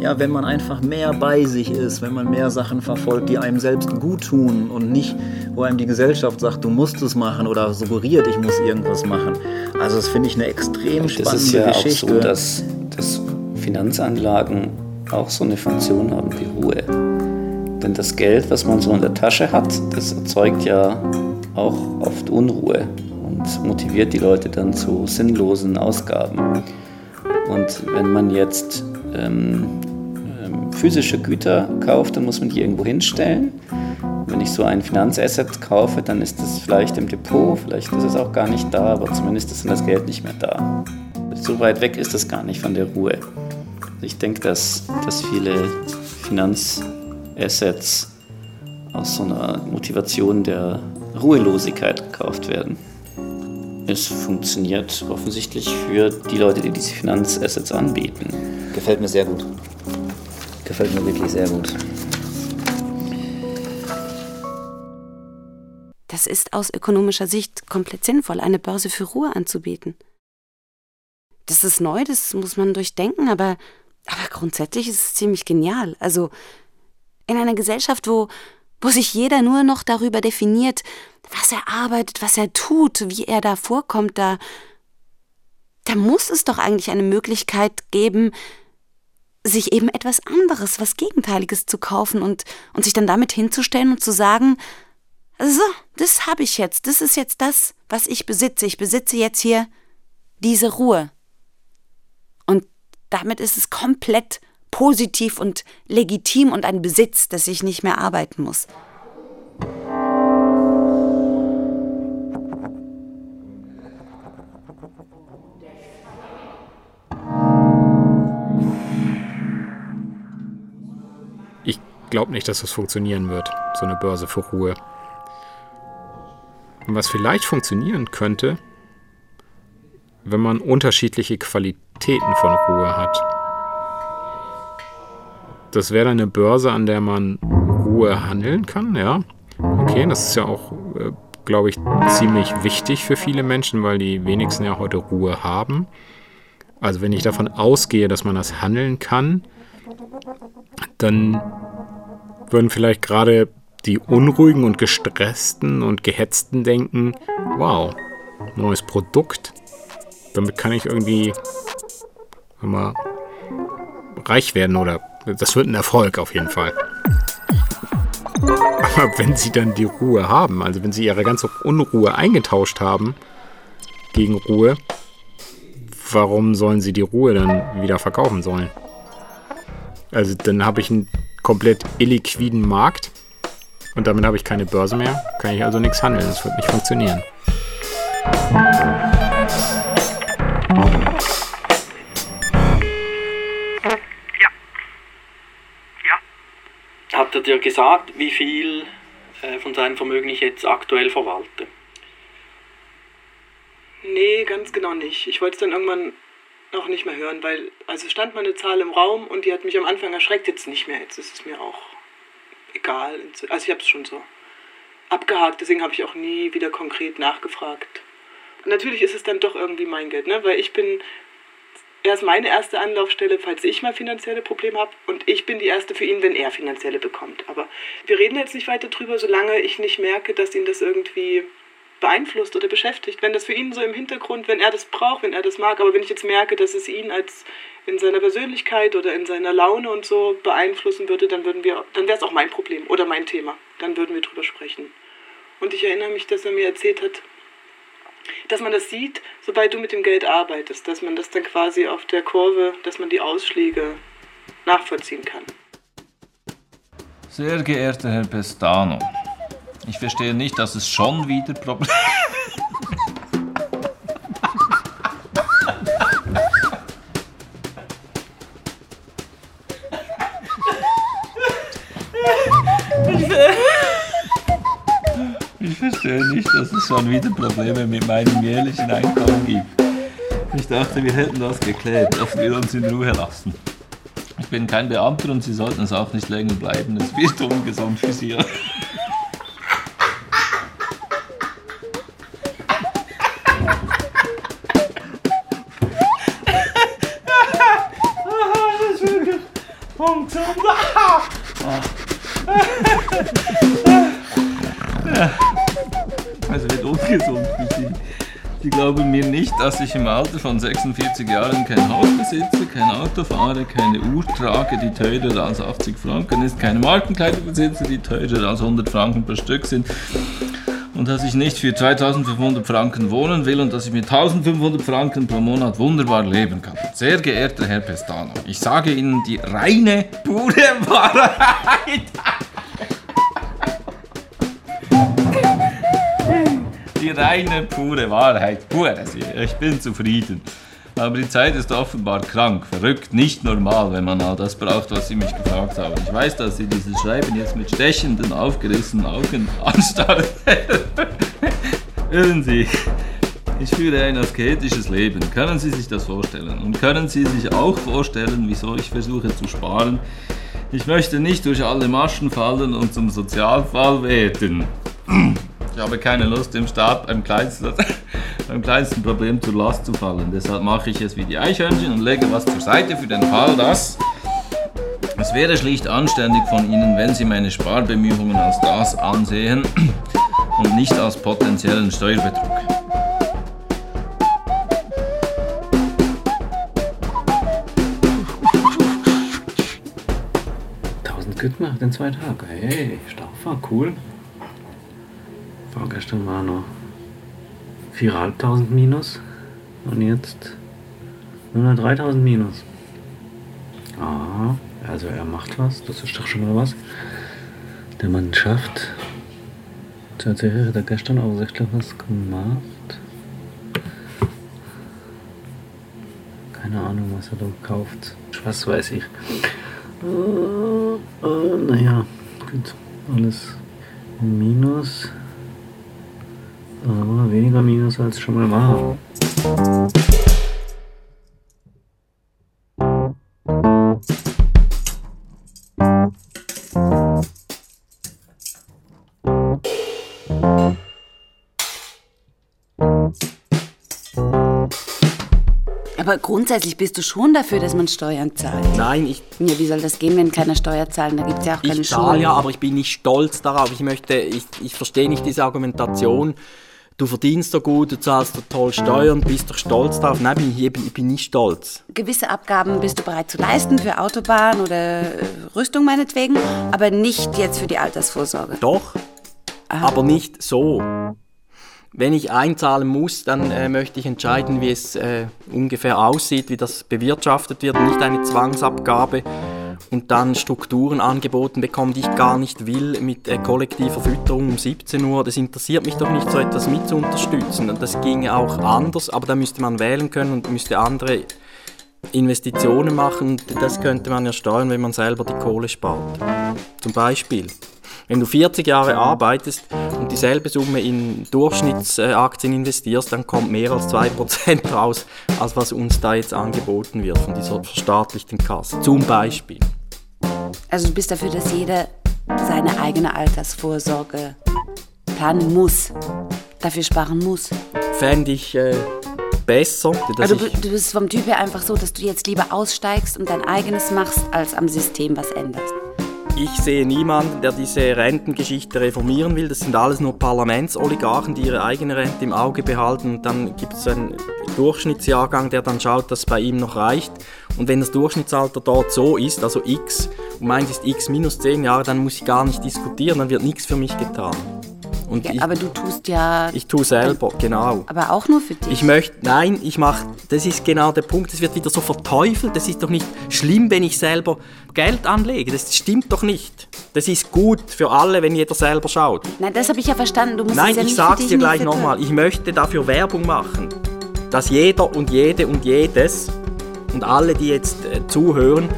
Ja, wenn man einfach mehr bei sich ist, wenn man mehr Sachen verfolgt, die einem selbst gut tun und nicht, wo einem die Gesellschaft sagt, du musst es machen oder suggeriert, ich muss irgendwas machen. Also das finde ich eine extrem spannende Das ist ja Geschichte. auch so, dass, dass Finanzanlagen auch so eine Funktion haben wie Ruhe. Denn das Geld, was man so in der Tasche hat, das erzeugt ja auch oft Unruhe und motiviert die Leute dann zu sinnlosen Ausgaben. Und wenn man jetzt ähm, ähm, physische Güter kauft, dann muss man die irgendwo hinstellen. Wenn ich so ein Finanzasset kaufe, dann ist es vielleicht im Depot, vielleicht ist es auch gar nicht da, aber zumindest ist dann das Geld nicht mehr da. So weit weg ist es gar nicht von der Ruhe. Ich denke, dass, dass viele Finanzassets aus so einer Motivation der Ruhelosigkeit gekauft werden. Es funktioniert offensichtlich für die Leute, die diese Finanzassets anbieten. Gefällt mir sehr gut. Gefällt mir wirklich sehr gut. Das ist aus ökonomischer Sicht komplett sinnvoll, eine Börse für Ruhe anzubieten. Das ist neu, das muss man durchdenken, aber, aber grundsätzlich ist es ziemlich genial. Also in einer Gesellschaft, wo, wo sich jeder nur noch darüber definiert, was er arbeitet, was er tut, wie er da vorkommt, da, da muss es doch eigentlich eine Möglichkeit geben, sich eben etwas anderes, was Gegenteiliges zu kaufen und, und sich dann damit hinzustellen und zu sagen, so, das habe ich jetzt, das ist jetzt das, was ich besitze. Ich besitze jetzt hier diese Ruhe. Und damit ist es komplett positiv und legitim und ein Besitz, dass ich nicht mehr arbeiten muss. Ich glaube nicht, dass das funktionieren wird, so eine Börse für Ruhe. Und was vielleicht funktionieren könnte, wenn man unterschiedliche Qualitäten von Ruhe hat. Das wäre dann eine Börse, an der man Ruhe handeln kann, ja. Okay, das ist ja auch, äh, glaube ich, ziemlich wichtig für viele Menschen, weil die wenigsten ja heute Ruhe haben. Also wenn ich davon ausgehe, dass man das handeln kann, dann würden vielleicht gerade die Unruhigen und Gestressten und Gehetzten denken, wow, neues Produkt. Damit kann ich irgendwie mal, reich werden oder Das wird ein Erfolg auf jeden Fall. Aber wenn sie dann die Ruhe haben, also wenn sie ihre ganze Unruhe eingetauscht haben gegen Ruhe, warum sollen sie die Ruhe dann wieder verkaufen sollen? Also dann habe ich einen komplett illiquiden Markt und damit habe ich keine Börse mehr, kann ich also nichts handeln, das wird nicht funktionieren. Hat er dir gesagt, wie viel äh, von seinem Vermögen ich jetzt aktuell verwalte? Nee, ganz genau nicht. Ich wollte es dann irgendwann auch nicht mehr hören, weil also stand mal eine Zahl im Raum und die hat mich am Anfang erschreckt, jetzt nicht mehr. Jetzt ist es mir auch egal. Also ich habe es schon so abgehakt, deswegen habe ich auch nie wieder konkret nachgefragt. Natürlich ist es dann doch irgendwie mein Geld, ne? weil ich bin er ist meine erste Anlaufstelle, falls ich mal finanzielle Probleme habe. Und ich bin die erste für ihn, wenn er finanzielle bekommt. Aber wir reden jetzt nicht weiter drüber, solange ich nicht merke, dass ihn das irgendwie beeinflusst oder beschäftigt. Wenn das für ihn so im Hintergrund, wenn er das braucht, wenn er das mag, aber wenn ich jetzt merke, dass es ihn als in seiner Persönlichkeit oder in seiner Laune und so beeinflussen würde, dann würden wir, dann wäre es auch mein Problem oder mein Thema. Dann würden wir drüber sprechen. Und ich erinnere mich, dass er mir erzählt hat, dass man das sieht, sobald du mit dem Geld arbeitest, dass man das dann quasi auf der Kurve, dass man die Ausschläge nachvollziehen kann. Sehr geehrter Herr Pestano, ich verstehe nicht, dass es schon wieder Probleme Ich verstehe nicht, dass es schon wieder Probleme mit meinem jährlichen Einkommen gibt. Ich dachte, wir hätten das geklärt, dass wir uns in Ruhe lassen. Ich bin kein Beamter und Sie sollten es auch nicht länger bleiben. Es wird ungesund für Sie. Dass ich im Alter von 46 Jahren kein Haus besitze, kein Auto fahre, keine Uhr trage, die teurer als 80 Franken ist, keine Markenkleider besitze, die teurer als 100 Franken pro Stück sind und dass ich nicht für 2500 Franken wohnen will und dass ich mit 1500 Franken pro Monat wunderbar leben kann. Sehr geehrter Herr Pestano, ich sage Ihnen die reine, pure Wahrheit. Die reine, pure Wahrheit. Pure. Ich bin zufrieden. Aber die Zeit ist offenbar krank, verrückt, nicht normal, wenn man all das braucht, was Sie mich gefragt haben. Ich weiß, dass Sie dieses Schreiben jetzt mit stechenden, aufgerissenen Augen anstarren. Hören Sie, ich führe ein asketisches Leben. Können Sie sich das vorstellen? Und können Sie sich auch vorstellen, wieso ich versuche zu sparen? Ich möchte nicht durch alle Maschen fallen und zum Sozialfall werden. Ich habe keine Lust, dem Staat beim kleinsten, beim kleinsten Problem zur Last zu fallen. Deshalb mache ich es wie die Eichhörnchen und lege was zur Seite für den Fall, dass... Es wäre schlicht anständig von Ihnen, wenn Sie meine Sparbemühungen als das ansehen und nicht als potenziellen Steuerbetrug. Gut gemacht in zwei Tagen. Hey, Staufer, cool. Vorgestern war noch 4.500 minus und jetzt nur noch 3.000 minus. Ah, also er macht was, das ist doch schon mal was. Der Mann schafft. Tatsächlich hat er gestern auch sichtlich was gemacht. Keine Ahnung, was er da gekauft. Was weiß ich. Äh, äh, naja, gut. Alles Minus. Aber weniger Minus als schon mal war. Aber grundsätzlich bist du schon dafür, dass man Steuern zahlt. Nein, ich, Ja, wie soll das gehen, wenn keiner Steuer zahlt? Da gibt es ja auch keine ich zahle Schulen. ja, aber ich bin nicht stolz darauf. Ich möchte, ich, ich verstehe nicht diese Argumentation, du verdienst so gut, du zahlst so toll Steuern, bist doch stolz drauf. Nein, bin ich, ich bin nicht stolz. Gewisse Abgaben bist du bereit zu leisten für Autobahn oder äh, Rüstung meinetwegen, aber nicht jetzt für die Altersvorsorge. Doch, aber nicht so. Wenn ich einzahlen muss, dann äh, möchte ich entscheiden, wie es äh, ungefähr aussieht, wie das bewirtschaftet wird, nicht eine Zwangsabgabe und dann Strukturen angeboten bekommen, die ich gar nicht will, mit äh, kollektiver Fütterung um 17 Uhr. Das interessiert mich doch nicht, so etwas mit zu unterstützen. Das ginge auch anders, aber da müsste man wählen können und müsste andere Investitionen machen. Das könnte man ja steuern, wenn man selber die Kohle spart. Zum Beispiel. Wenn du 40 Jahre arbeitest und dieselbe Summe in Durchschnittsaktien investierst, dann kommt mehr als 2% raus, als was uns da jetzt angeboten wird von dieser verstaatlichten Kasse. Zum Beispiel. Also du bist dafür, dass jeder seine eigene Altersvorsorge planen muss, dafür sparen muss. Fände ich äh, besser. dass Also du, du bist vom Typ her einfach so, dass du jetzt lieber aussteigst und dein eigenes machst, als am System was änderst. Ich sehe niemanden, der diese Rentengeschichte reformieren will. Das sind alles nur Parlamentsoligarchen, die ihre eigene Rente im Auge behalten. Und dann gibt es einen Durchschnittsjahrgang, der dann schaut, dass es bei ihm noch reicht. Und wenn das Durchschnittsalter dort so ist, also x, und meins ist x minus 10 Jahre, dann muss ich gar nicht diskutieren, dann wird nichts für mich getan. Und Ja, ich, aber du tust ja. ich tue selber, genau. Aber auch nur für dich. Ich möchte, nein, ich mache, das ist genau der Punkt, es wird wieder so verteufelt, das ist doch nicht schlimm, wenn ich selber Geld anlege, das stimmt doch nicht. Das ist gut für alle, wenn jeder selber schaut. Nein, das habe ich ja verstanden. Du musst Nein, es ja ich nicht sag's für dich dir gleich nochmal, ich möchte dafür Werbung machen, dass jeder und jede und jedes und alle, die jetzt äh, zuhören,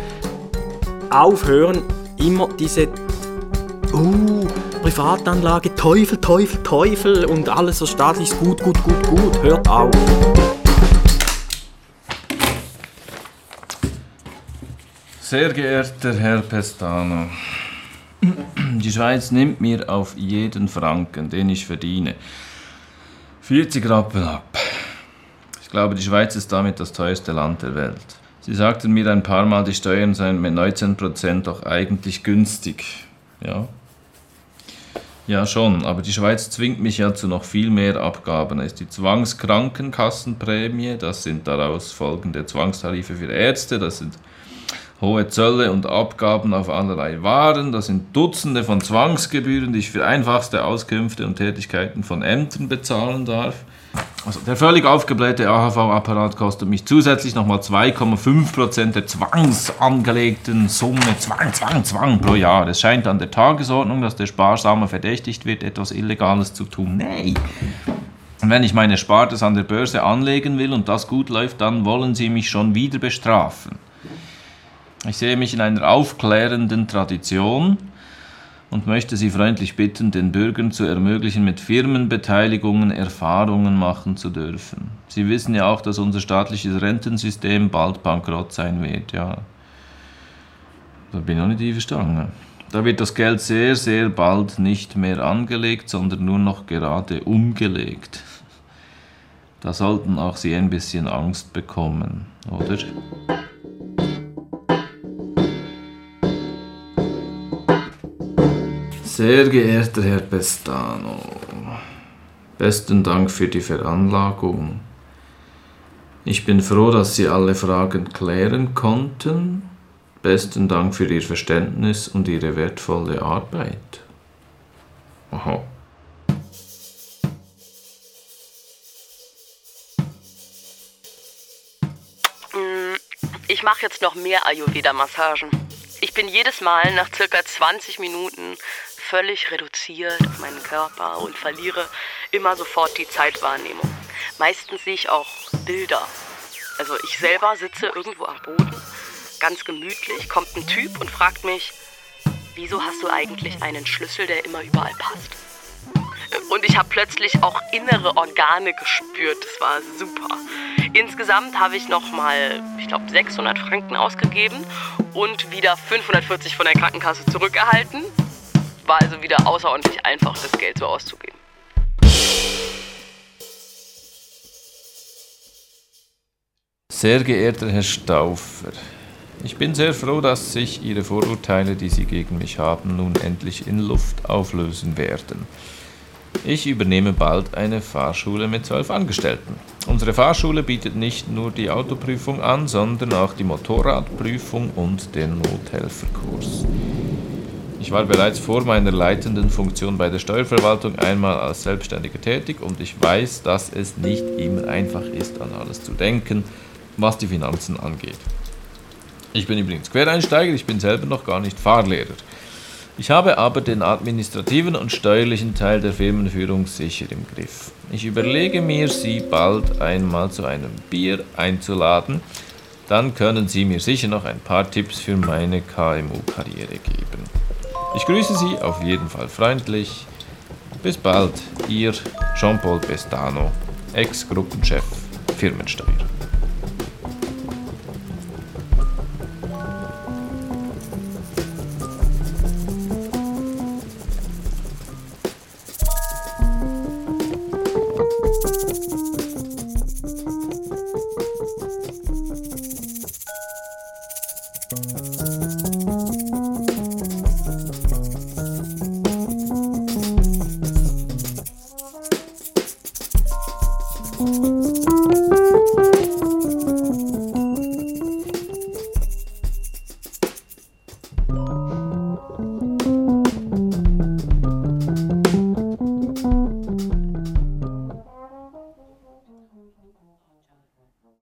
aufhören, immer diese uh, Privatanlage, Teufel, Teufel, Teufel und alles so staatlich ist gut, gut, gut, gut. Hört auf. Sehr geehrter Herr Pestano, die Schweiz nimmt mir auf jeden Franken, den ich verdiene, 40 Rappen ab. Ich glaube, die Schweiz ist damit das teuerste Land der Welt. Sie sagten mir ein paar Mal, die Steuern seien mit 19% doch eigentlich günstig. Ja? Ja, schon, aber die Schweiz zwingt mich ja zu noch viel mehr Abgaben. Da ist die Zwangskrankenkassenprämie, das sind daraus folgende Zwangstarife für Ärzte, das sind hohe Zölle und Abgaben auf allerlei Waren, das sind Dutzende von Zwangsgebühren, die ich für einfachste Auskünfte und Tätigkeiten von Ämtern bezahlen darf. Also der völlig aufgeblähte AHV-Apparat kostet mich zusätzlich nochmal 2,5% der zwangsangelegten Summe, Zwang, Zwang, Zwang pro Jahr. Es scheint an der Tagesordnung, dass der Sparsame verdächtigt wird, etwas Illegales zu tun. Nee. Und wenn ich meine Spartes an der Börse anlegen will und das gut läuft, dann wollen sie mich schon wieder bestrafen. Ich sehe mich in einer aufklärenden Tradition und möchte Sie freundlich bitten, den Bürgern zu ermöglichen, mit Firmenbeteiligungen Erfahrungen machen zu dürfen. Sie wissen ja auch, dass unser staatliches Rentensystem bald bankrott sein wird, ja. Da bin ich noch nicht einverstanden. Da wird das Geld sehr, sehr bald nicht mehr angelegt, sondern nur noch gerade umgelegt. Da sollten auch Sie ein bisschen Angst bekommen, oder? Sehr geehrter Herr Pestano, besten Dank für die Veranlagung. Ich bin froh, dass Sie alle Fragen klären konnten. Besten Dank für Ihr Verständnis und Ihre wertvolle Arbeit. Aha. Mm, Ich mache jetzt noch mehr Ayurveda-Massagen. Ich bin jedes Mal nach circa 20 Minuten völlig reduziert auf meinen Körper und verliere immer sofort die Zeitwahrnehmung. Meistens sehe ich auch Bilder. Also ich selber sitze irgendwo am Boden, ganz gemütlich, kommt ein Typ und fragt mich, wieso hast du eigentlich einen Schlüssel, der immer überall passt? Und ich habe plötzlich auch innere Organe gespürt. Das war super. Insgesamt habe ich nochmal, ich glaube, 600 Franken ausgegeben und wieder 540 von der Krankenkasse zurückerhalten. War also wieder außerordentlich einfach, das Geld so auszugeben. Sehr geehrter Herr Stauffer, ich bin sehr froh, dass sich Ihre Vorurteile, die Sie gegen mich haben, nun endlich in Luft auflösen werden. Ich übernehme bald eine Fahrschule mit zwölf Angestellten. Unsere Fahrschule bietet nicht nur die Autoprüfung an, sondern auch die Motorradprüfung und den Nothelferkurs. Ich war bereits vor meiner leitenden Funktion bei der Steuerverwaltung einmal als Selbstständiger tätig und ich weiß, dass es nicht immer einfach ist, an alles zu denken, was die Finanzen angeht. Ich bin übrigens Quereinsteiger, ich bin selber noch gar nicht Fahrlehrer. Ich habe aber den administrativen und steuerlichen Teil der Firmenführung sicher im Griff. Ich überlege mir, Sie bald einmal zu einem Bier einzuladen. Dann können Sie mir sicher noch ein paar Tipps für meine KMU-Karriere geben. Ich grüße Sie auf jeden Fall freundlich. Bis bald, Ihr Jean-Paul Pestano, Ex-Gruppenchef Firmensteuer.